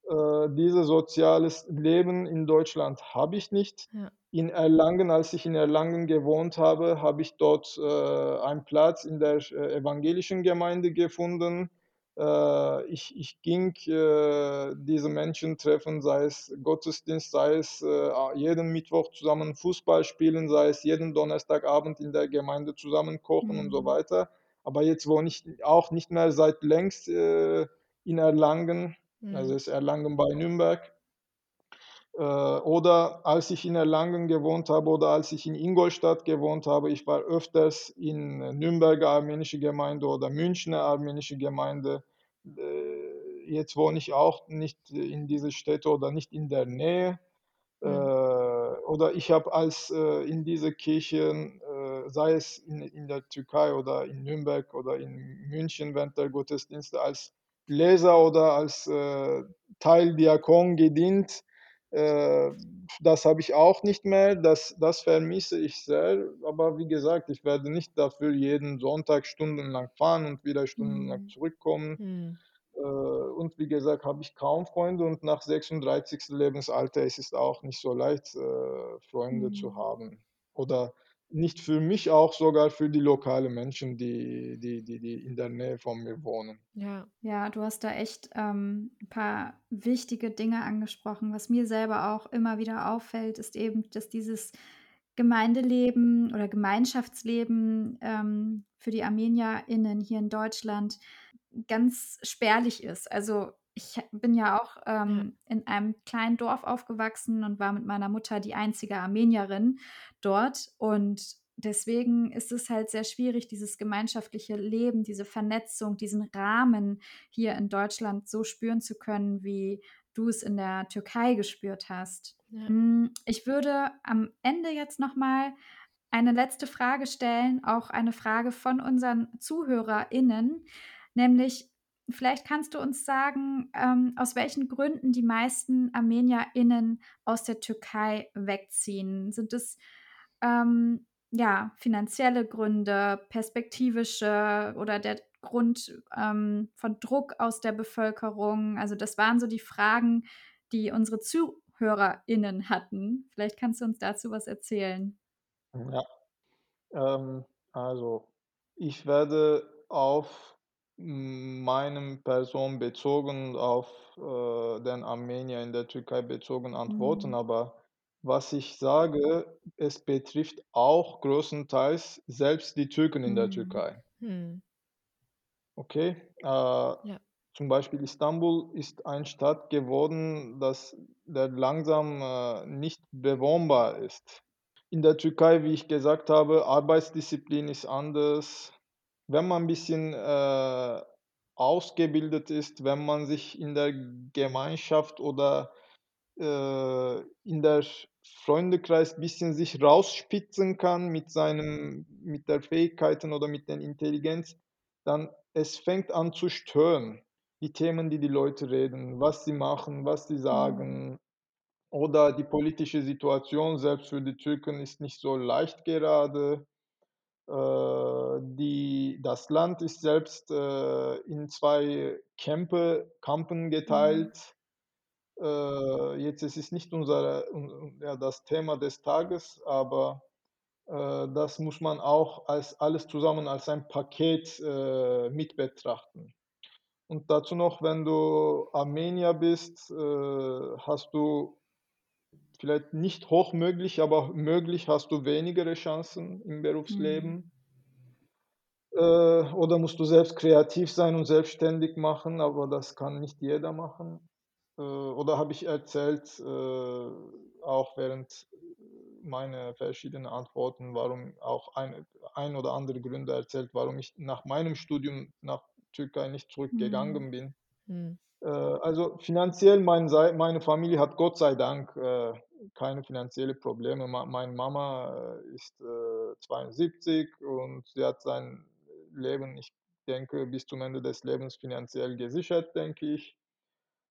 äh, dieses soziales Leben in Deutschland habe ich nicht. Ja. In Erlangen als ich in Erlangen gewohnt habe, habe ich dort, äh, einen Platz in der äh, evangelischen Gemeinde gefunden. Äh, ich ich ging, äh, diese Menschen treffen, sei es Gottesdienst, sei es, äh, jeden Mittwoch zusammen Fußball spielen, sei es jeden Donnerstagabend in der Gemeinde zusammen kochen und so Mhm. weiter. Aber jetzt wohne ich auch nicht mehr seit längst, äh, in Erlangen. Also, Mhm. ist Erlangen bei Nürnberg. Äh, oder als ich in Erlangen gewohnt habe oder als ich in Ingolstadt gewohnt habe, ich war öfters in Nürnberger armenische Gemeinde oder Münchner armenische Gemeinde. Äh, jetzt wohne ich auch nicht in diese Städte oder nicht in der Nähe. Äh, Mhm. oder ich habe als, äh, in diese Kirchen, äh, sei es in in der Türkei oder in Nürnberg oder in München während der Gottesdienste als Leser oder als, äh, Teildiakon gedient. Äh, das habe ich auch nicht mehr. Das das vermisse ich sehr. Aber wie gesagt, ich werde nicht dafür jeden Sonntag stundenlang fahren und wieder stundenlang Mhm. zurückkommen. Mhm. Und wie gesagt, habe ich kaum Freunde und nach 36. Lebensalter ist es auch nicht so leicht, äh, Freunde zu Mhm. haben. Oder nicht für mich, auch sogar für die lokalen Menschen, die die die die in der Nähe von mir wohnen. Ja. Ja, du hast da echt, ähm, 'n paar wichtige Dinge angesprochen. Was mir selber auch immer wieder auffällt, ist eben, dass dieses Gemeindeleben oder Gemeinschaftsleben, ähm, für die ArmenierInnen hier in Deutschland ganz spärlich ist. Also, ich bin ja auch, ähm, in einem kleinen Dorf aufgewachsen und war mit meiner Mutter die einzige Armenierin dort. Und deswegen ist es halt sehr schwierig, dieses gemeinschaftliche Leben, diese Vernetzung, diesen Rahmen hier in Deutschland so spüren zu können, wie du es in der Türkei gespürt hast. Ja. Hm, ich würde am Ende jetzt noch mal eine letzte Frage stellen, auch eine Frage von unseren ZuhörerInnen, nämlich vielleicht kannst du uns sagen, ähm, aus welchen Gründen die meisten ArmenierInnen aus der Türkei wegziehen? Sind es, ähm, ja, finanzielle Gründe, perspektivische oder der Grund, ähm, von Druck aus der Bevölkerung? Also, das waren so die Fragen, die unsere ZuhörerInnen hatten. Vielleicht kannst du uns dazu was erzählen. Ja. Ähm, also, ich werde auf meinem Person bezogen, auf, äh, den Armenier in der Türkei bezogen antworten, Mhm. aber was ich sage, es betrifft auch größtenteils selbst die Türken in der Mhm. Türkei. Mhm. Okay? Äh, Ja. zum Beispiel Istanbul ist eine Stadt geworden, dass der langsam, äh, nicht bewohnbar ist. In der Türkei, wie ich gesagt habe, Arbeitsdisziplin ist anders. Wenn man 'n bisschen, äh, ausgebildet ist, wenn man sich in der Gemeinschaft oder, äh, in der Freundekreis bisschen sich rausspitzen kann mit seinem mit der Fähigkeiten oder mit der Intelligenz, dann es fängt an zu stören, die Themen, die die Leute reden, was sie machen, was sie Mhm. sagen. Oder die politische Situation selbst für die Türken ist nicht so leicht gerade. Äh, die das Land ist selbst, äh, in 2 Campe Campen Mhm. geteilt. Äh, jetzt es ist nicht unser un un ja, das Thema des Tages, aber, äh, das muss man auch als alles zusammen als ein Paket, äh, mit betrachten. Und dazu noch, wenn du Armenier bist, äh, hast du vielleicht nicht hoch möglich, aber möglich hast du weniger Chancen im Mhm. Berufsleben. Äh, oder musst du selbst kreativ sein und selbstständig machen, aber das kann nicht jeder machen. Äh, oder habe ich erzählt, äh, auch während meine verschiedenen Antworten, warum auch ein ein oder andere Gründe erzählt, warum ich nach meinem Studium nach Türkei nicht Mhm. zurückgegangen bin. Mhm. Äh, also finanziell mein meine Familie hat Gott sei Dank, äh, keine finanzielle Probleme. Meine Mama, äh, ist, äh, 72 und sie hat sein Leben, ich denke, bis zum Ende des Lebens finanziell gesichert, denke ich.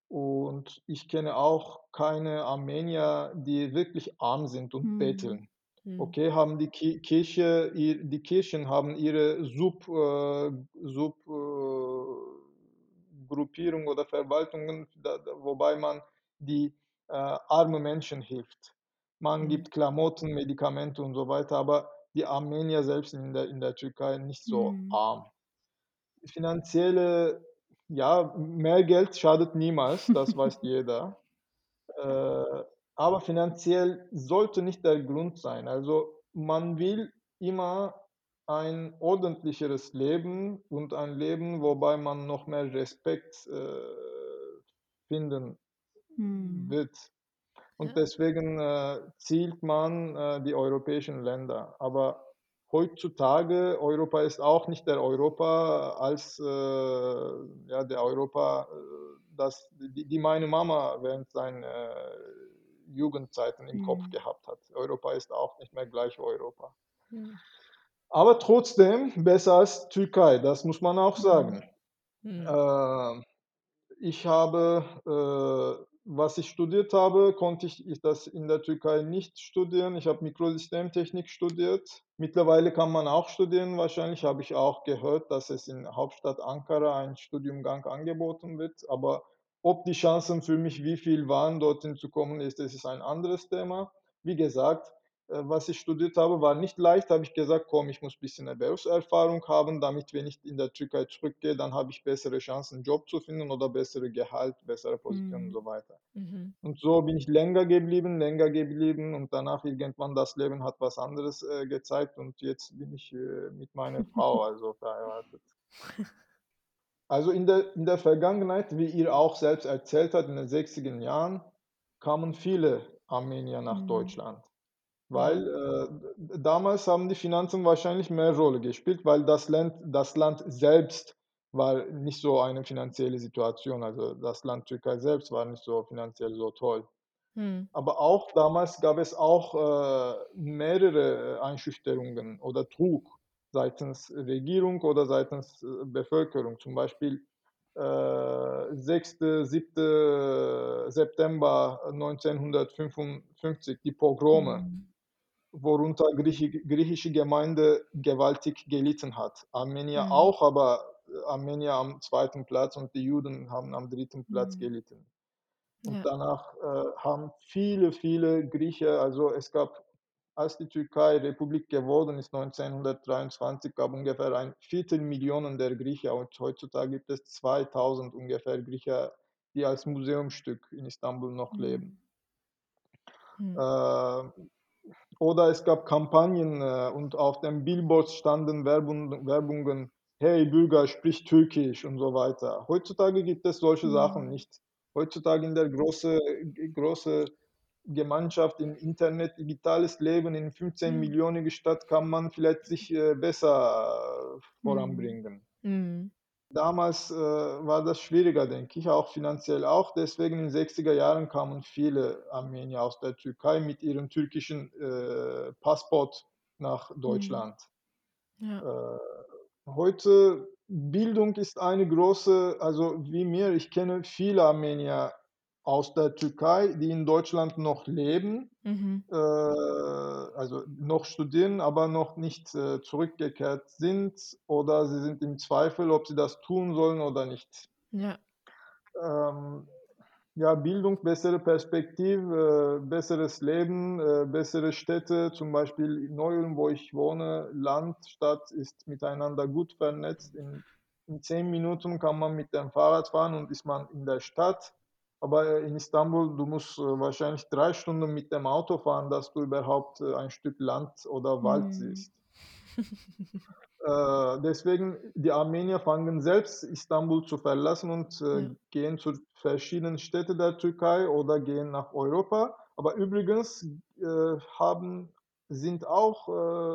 Und ich kenne auch keine Armenier, die wirklich arm sind und Mhm. betteln. Mhm. Okay, haben die Ki Kirche die Kirchen haben ihre Sub Sub Gruppierung oder Verwaltungen, da wobei man die, äh, arme Menschen hilft. Man Mhm. gibt Klamotten, Medikamente und so weiter, aber die Armenier selbst in der in der Türkei nicht so Mhm. arm. Finanzielle ja, mehr Geld schadet niemals, das weiß jeder. Äh, aber finanziell sollte nicht der Grund sein. Also, man will immer ein ordentlicheres Leben und ein Leben, wobei man noch mehr Respekt, äh, finden Mhm. wird. Und Ja. deswegen, äh, zielt man, äh, die europäischen Länder. Aber heutzutage Europa ist auch nicht der Europa als, äh, ja, der Europa, äh, das die die meine Mama während seiner Jugendzeiten im Kopf Mhm. gehabt hat. Europa ist auch nicht mehr gleich Europa. Mhm. Aber trotzdem besser als Türkei, das muss man auch Mhm. sagen. Mhm. Ähm, ich habe, äh was ich studiert habe, konnte ich ich das in der Türkei nicht studieren. Ich habe Mikrosystemtechnik studiert. Mittlerweile kann man auch studieren. Wahrscheinlich habe ich auch gehört, dass es in Hauptstadt Ankara ein Studiengang angeboten wird. Aber ob die Chancen für mich wie viel waren, dorthin zu kommen, ist das ist ein anderes Thema. Wie gesagt, äh, was ich studiert habe, war nicht leicht. Habe ich gesagt: „Komm, ich muss bisschen 'ne Berufserfahrung haben, damit wenn ich in der Türkei zurückgehe, dann habe ich bessere Chancen, 'n Job zu finden oder bessere Gehalt, bessere Position“ und Mhm. so weiter. Mhm. Und so bin ich länger geblieben, länger geblieben und danach irgendwann das Leben hat was anderes, äh, gezeigt und jetzt bin ich, äh, mit meiner Frau, also verheiratet. Also in der, in der Vergangenheit, wie ihr auch selbst erzählt habt, in den 60er Jahren kamen viele Armenier nach Mhm. Deutschland. Weil äh, d- damals haben die Finanzen wahrscheinlich mehr Rolle gespielt, weil das Land, das Land selbst war nicht so eine finanzielle Situation. Also das Land Türkei selbst war nicht so finanziell so toll. Hm. Aber auch damals gab es auch äh, mehrere Einschüchterungen oder Trug seitens Regierung oder seitens äh, Bevölkerung. Zum Beispiel äh, 6. 7. September 1955, die Pogrome, Mhm. Worunter Griechi griechische Gemeinde gewaltig gelitten hat. Armenier Hm. auch, aber Armenier am zweiten Platz und die Juden haben am dritten Platz Mhm. gelitten. Und Ja. danach äh, haben viele, viele Griechen, also es gab, als die Türkei Republik geworden ist, 1923, gab ungefähr ein Viertelmillion der Griechen und heutzutage gibt es 2000 ungefähr Griechen, die als Museumsstück in Istanbul noch leben. Hm. Äh, oder es gab Kampagnen äh, und auf den Billboards standen Werbung, Werbungen, hey Bürger, sprich Türkisch und so weiter. Heutzutage gibt es solche Sachen Mhm. nicht. Heutzutage in der großen große Gemeinschaft im Internet, digitales Leben in 15 Ja. Millionen Stadt kann man vielleicht sich äh, besser äh, Mhm. Damals äh, war das schwieriger, denke ich, auch finanziell auch. Deswegen in den 60er Jahren kamen viele Armenier aus der Türkei mit ihrem türkischen äh, Passport nach Mhm. Deutschland. Ja. Äh, heute Bildung ist eine große, also wie mir, ich kenne viele Armenier aus der Türkei, die in Deutschland noch leben, Mhm. äh, also noch studieren, aber noch nicht äh, zurückgekehrt sind oder sie sind im Zweifel, ob sie das tun sollen oder nicht. Ja. Ähm, ja, Bildung, bessere Perspektive, äh, besseres Leben, äh, bessere Städte, zum Beispiel in Neu-Ulm, wo ich wohne, Land, Stadt ist miteinander gut vernetzt. In, in zehn Minuten kann man mit dem Fahrrad fahren und ist man in der Stadt. Aber in Istanbul, du musst äh, wahrscheinlich drei Stunden mit dem Auto fahren, dass du überhaupt äh, ein Stück Land oder Wald Mhm. siehst. Äh, deswegen, die Armenier fangen selbst Istanbul zu verlassen und äh, Ja. gehen zu verschiedenen Städten der Türkei oder gehen nach Europa. Aber übrigens äh, haben, sind auch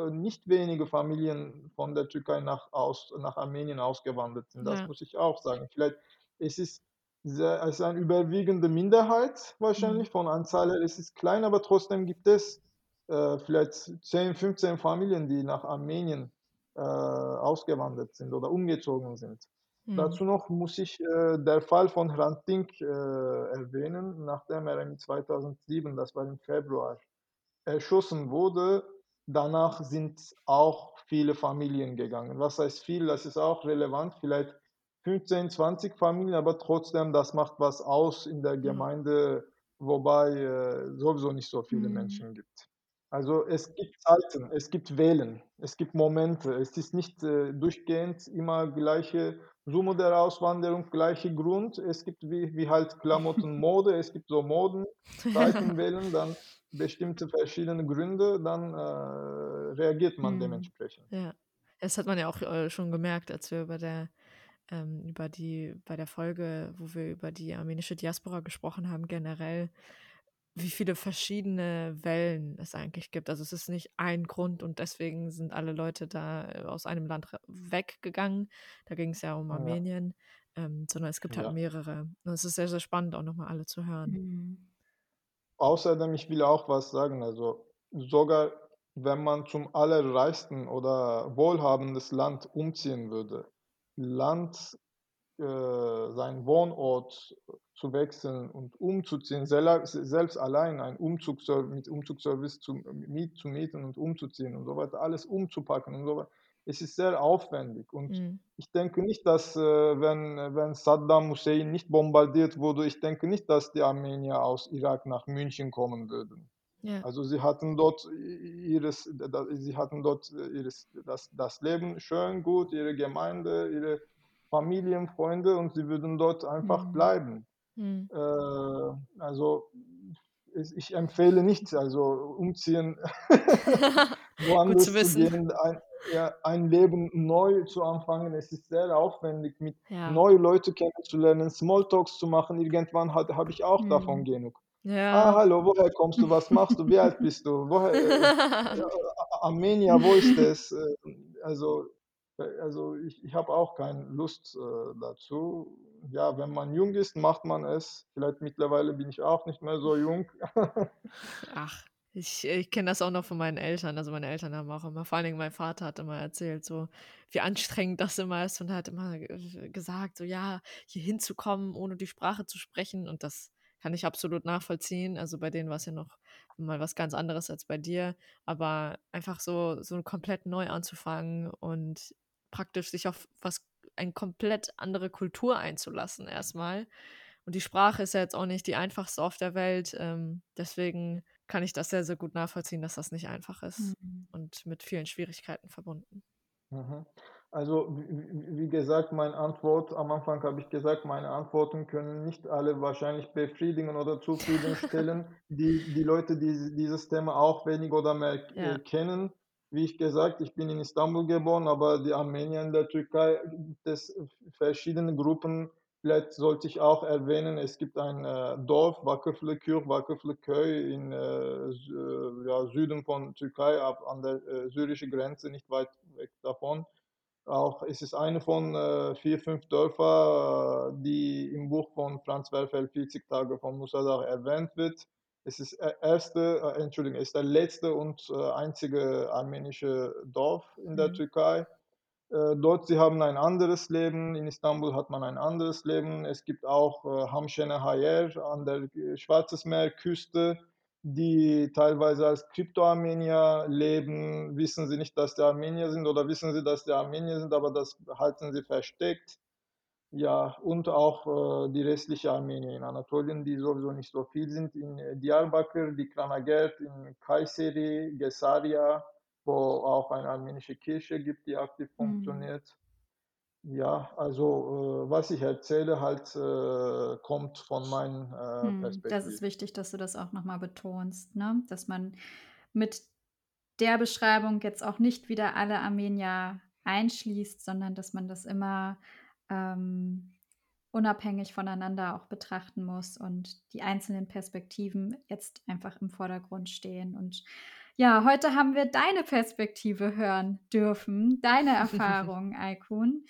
äh, nicht wenige Familien von der Türkei nach, aus, nach Armenien ausgewandert. Das Ja. muss ich auch sagen. Vielleicht es ist sehr, es ist eine überwiegende Minderheit Mhm. wahrscheinlich von Anzahl her. Es ist klein, aber trotzdem gibt es äh, vielleicht 10, 15 Familien, die nach Armenien äh, ausgewandert sind oder umgezogen sind. Hm. Dazu noch muss ich äh, der Fall von Hrant Dink äh, erwähnen, nachdem er im 2007, das war im Februar, erschossen wurde. Danach sind auch viele Familien gegangen. Was heißt viel? Das ist auch relevant. Vielleicht 15, 20 Familien, aber trotzdem, das macht was aus in der Ja. Gemeinde, wobei äh, sowieso nicht so viele Mhm. Menschen gibt. Also es gibt Zeiten, es gibt Wellen, es gibt Momente. Es ist nicht äh, durchgehend immer gleiche Summe der Auswanderung, gleiche Grund. Es gibt wie, wie halt Klamotten Mode, es gibt so Moden, Zeitenwellen, dann bestimmte verschiedene Gründe, dann äh, reagiert man Mhm. dementsprechend. Ja. Das hat man ja auch äh, schon gemerkt, als wir über der ähm, über die bei der Folge, wo wir über die armenische Diaspora gesprochen haben, generell, wie viele verschiedene Wellen es eigentlich gibt. Also es ist nicht ein Grund und deswegen sind alle Leute da äh, aus einem Land weggegangen. Da ging es ja um Ja, Armenien, ähm, sondern es gibt halt ja. mehrere. Und es ist sehr, sehr spannend, auch nochmal alle zu hören. Mhm. Außerdem, ich will auch was sagen, also sogar wenn man zum allerreichsten oder wohlhabendes Land umziehen würde, Land, äh, seinen Wohnort zu wechseln und umzuziehen, sel- selbst allein einen Umzugsservice, mit Umzugsservice zu, miet, zu mieten und umzuziehen und so weiter, alles umzupacken und so weiter, es ist sehr aufwendig und Mhm. ich denke nicht, dass, äh, wenn, wenn Saddam Hussein nicht bombardiert wurde, ich denke nicht, dass die Armenier aus Irak nach München kommen würden. Ja. Also sie hatten dort ihres, sie hatten dort ihres, das, das Leben schön, gut, ihre Gemeinde, ihre Familien, Freunde und sie würden dort einfach Mhm. bleiben. Mhm. Äh, also ich empfehle nicht, also umziehen, woanders zu zu gehen, ein, ja, ein Leben neu zu anfangen. Es ist sehr aufwendig, mit Ja. neue Leute kennenzulernen, Smalltalks zu machen. Irgendwann habe ich auch davon Mhm. genug. Ah, Ja. hallo, woher kommst du? Was machst du? Wie alt bist du? Woher? Äh, ja, A- Armenia, wo ist es? Äh, Also, äh, also ich, ich habe auch keine Lust äh, dazu. Ja, wenn man jung ist, macht man es. Vielleicht mittlerweile bin ich auch nicht mehr so jung. Ach, ich ich kenne das auch noch von meinen Eltern. Also, meine Eltern haben auch immer vor allen Dingen mein Vater hat immer erzählt, so wie anstrengend das immer ist und hat immer ge gesagt, so: „Ja, hier hinzukommen, ohne die Sprache zu sprechen“ und das kann ich absolut nachvollziehen. Also, bei denen war's ja noch mal was ganz anderes als bei dir, aber einfach so so komplett neu anzufangen und praktisch sich auf was eine komplett andere Kultur einzulassen erstmal. Und die Sprache ist ja jetzt auch nicht die einfachste auf der Welt, ähm, deswegen kann ich das sehr, sehr gut nachvollziehen, dass das nicht einfach ist Mhm. und mit vielen Schwierigkeiten verbunden. Mhm. Also, wie gesagt, meine Antwort am Anfang habe ich gesagt, meine Antworten können nicht alle wahrscheinlich befriedigen oder zufriedenstellen. Die die Leute, die dieses Thema auch wenig oder mehr Ja. kennen. Wie ich gesagt, ich bin in Istanbul geboren, aber die Armenier in der Türkei gibt es verschiedene Gruppen. Vielleicht sollte ich auch erwähnen, es gibt ein äh, Dorf, Vakıflıköy, Vakıflıköy in Sü- äh, ja, Süden von Türkei, ab, an der äh, syrischen Grenze, nicht weit weg davon. Auch es ist eine von äh, vier, fünf Dörfer, äh, die im Buch von Franz Werfel 40 Tage von Musa erwähnt wird. Es ist der erste, äh, Entschuldigung, es ist der letzte und äh, einzige armenische Dorf in der Mhm. Türkei. Äh, dort, sie haben ein anderes Leben. In Istanbul hat man ein anderes Leben. Es gibt auch äh, Hamşene Hayer an der Schwarzes Meerküste, die teilweise als Krypto-Armenier leben. Wissen sie nicht, dass die Armenier sind oder wissen sie, dass die Armenier sind, aber das halten sie versteckt. Ja, und auch äh, die restliche Armenier in Anatolien, die sowieso nicht so viel sind, in äh, Diyarbakır, Dikranagert, in Kayseri, Gesaria, wo auch eine armenische Kirche gibt, die aktiv Mhm. funktioniert. Ja, also äh, was ich erzähle, halt äh, kommt von meinen äh, Mhm. Das ist Perspektiven. wichtig, dass du das auch noch mal betonst, ne? Dass man mit der Beschreibung jetzt auch nicht wieder alle Armenier einschließt, sondern dass man das immer, ähm, unabhängig voneinander auch betrachten muss und die einzelnen Perspektiven jetzt einfach im Vordergrund stehen. Und ja, heute haben wir deine Perspektive hören dürfen, deine Erfahrung, Aykun.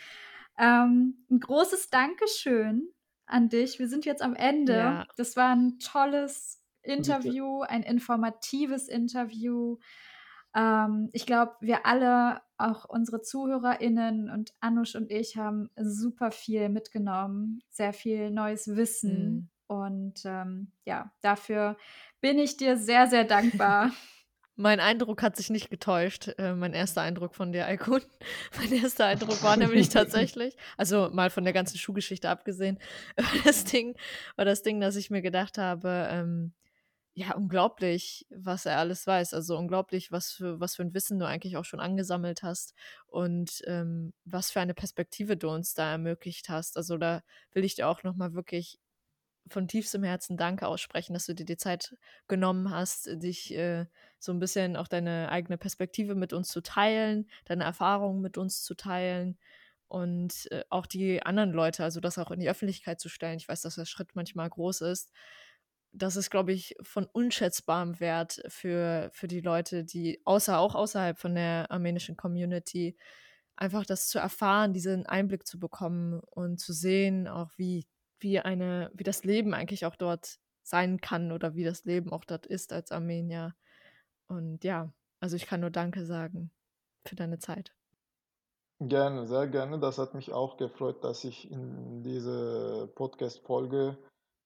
Ähm, 'n großes Dankeschön an dich. Wir sind jetzt am Ende. Ja. Das war ein tolles. Interview, ein informatives Interview. Ähm, ich glaube, wir alle, auch unsere ZuhörerInnen und Anush und ich, haben super viel mitgenommen, sehr viel neues Wissen. Mhm. Und ähm, ja, dafür bin ich dir sehr, sehr dankbar. Mein Eindruck hat sich nicht getäuscht, äh, mein erster Eindruck von dir, Aykun. Mein erster Eindruck war nämlich tatsächlich also, mal von der ganzen Schuhgeschichte abgesehen, war das Ding war das Ding, dass ich mir gedacht habe, ähm, ja, unglaublich, was er alles weiß. Also, unglaublich, was für was für 'n Wissen du eigentlich auch schon angesammelt hast und, ähm, was für eine Perspektive du uns da ermöglicht hast. Also, da will ich dir auch noch mal wirklich von tiefstem Herzen Danke aussprechen, dass du dir die Zeit genommen hast, dich äh, so ein bisschen auch deine eigene Perspektive mit uns zu teilen, deine Erfahrungen mit uns zu teilen und äh, auch die anderen Leute, also das auch in die Öffentlichkeit zu stellen. Ich weiß, dass der Schritt manchmal groß ist. Das ist, glaube ich, von unschätzbarem Wert für, für die Leute, die außer auch außerhalb von der armenischen Community einfach das zu erfahren, diesen Einblick zu bekommen und zu sehen, auch wie wie eine wie das Leben eigentlich auch dort sein kann oder wie das Leben auch dort ist als Armenier. Und ja, also ich kann nur Danke sagen für deine Zeit. Gerne, sehr gerne. Das hat mich auch gefreut, dass ich in diese Podcast-Folge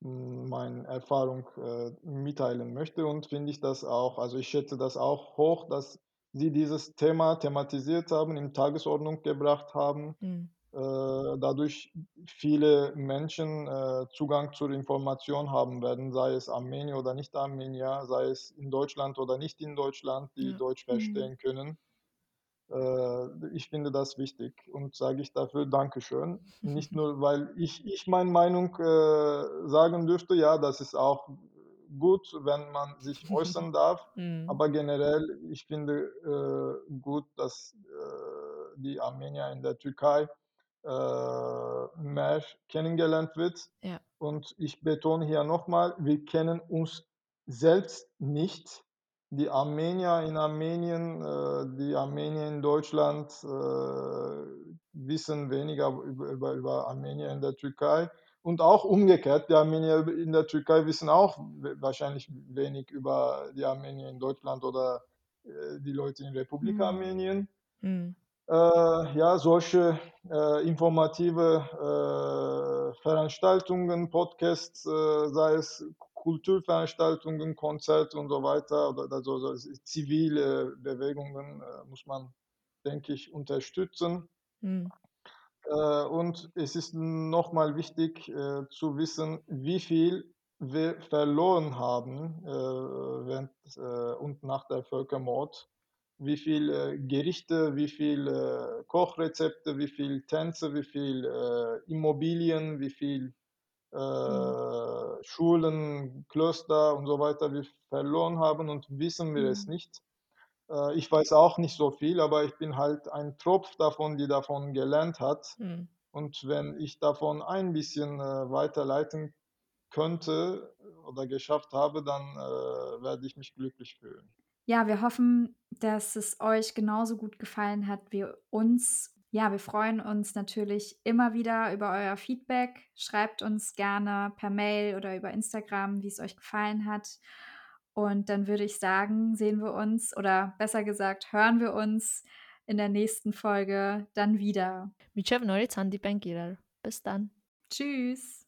mm, meine Erfahrung äh, mitteilen möchte und finde ich das auch, also ich schätze das auch hoch, dass Sie dieses Thema thematisiert haben, in Tagesordnung gebracht haben, Mhm. Äh, dadurch viele Menschen äh, Zugang zur Information haben werden, sei es Armenier oder nicht Armenier, sei es in Deutschland oder nicht in Deutschland, die Ja. Deutsch Mhm. verstehen können. Äh, ich finde das wichtig und sage ich dafür Dankeschön. Nicht nur, weil ich, ich meine Meinung sagen dürfte, ja, das ist auch gut, wenn man sich äußern darf. Mhm. Aber generell, ich finde gut, dass die Armenier in der Türkei äh, mehr kennengelernt wird. Ja. Und ich betone hier nochmal, wir kennen uns selbst nicht. Die Armenier in Armenien, äh, die Armenier in Deutschland äh, wissen weniger über, über, über Armenier in der Türkei. Und auch umgekehrt, die Armenier in der Türkei wissen auch wahrscheinlich wenig über die Armenier in Deutschland oder äh, die Leute in Republik Mhm. Armenien. Mhm. Äh, ja, solche äh, informative äh, Veranstaltungen, Podcasts, sei es Kulturveranstaltungen, Konzerte und so weiter, oder also, so zivile Bewegungen muss man, denke ich, unterstützen. Mhm. Und es ist nochmal wichtig äh, zu wissen, wie viel wir verloren haben äh, während äh, und nach der Völkermord. Wie viel äh, Gerichte, wie viel äh, Kochrezepte, wie viel Tänze, wie viel äh, Immobilien, wie viel äh, Mhm. Schulen, Klöster und so weiter wir verloren haben und wissen wir es Mhm. nicht. Äh, ich weiß auch nicht so viel, aber ich bin halt ein Tropf davon, die davon gelernt hat. Mhm. Und wenn ich davon ein bisschen weiterleiten könnte oder geschafft habe, dann werde ich mich glücklich fühlen. Ja, wir hoffen, dass es euch genauso gut gefallen hat wie uns. Ja, wir freuen uns natürlich immer wieder über euer Feedback. Schreibt uns gerne per Mail oder über Instagram, wie es euch gefallen hat. Und dann würde ich sagen, sehen wir uns oder besser gesagt, hören wir uns in der nächsten Folge dann wieder. Bis dann. Tschüss.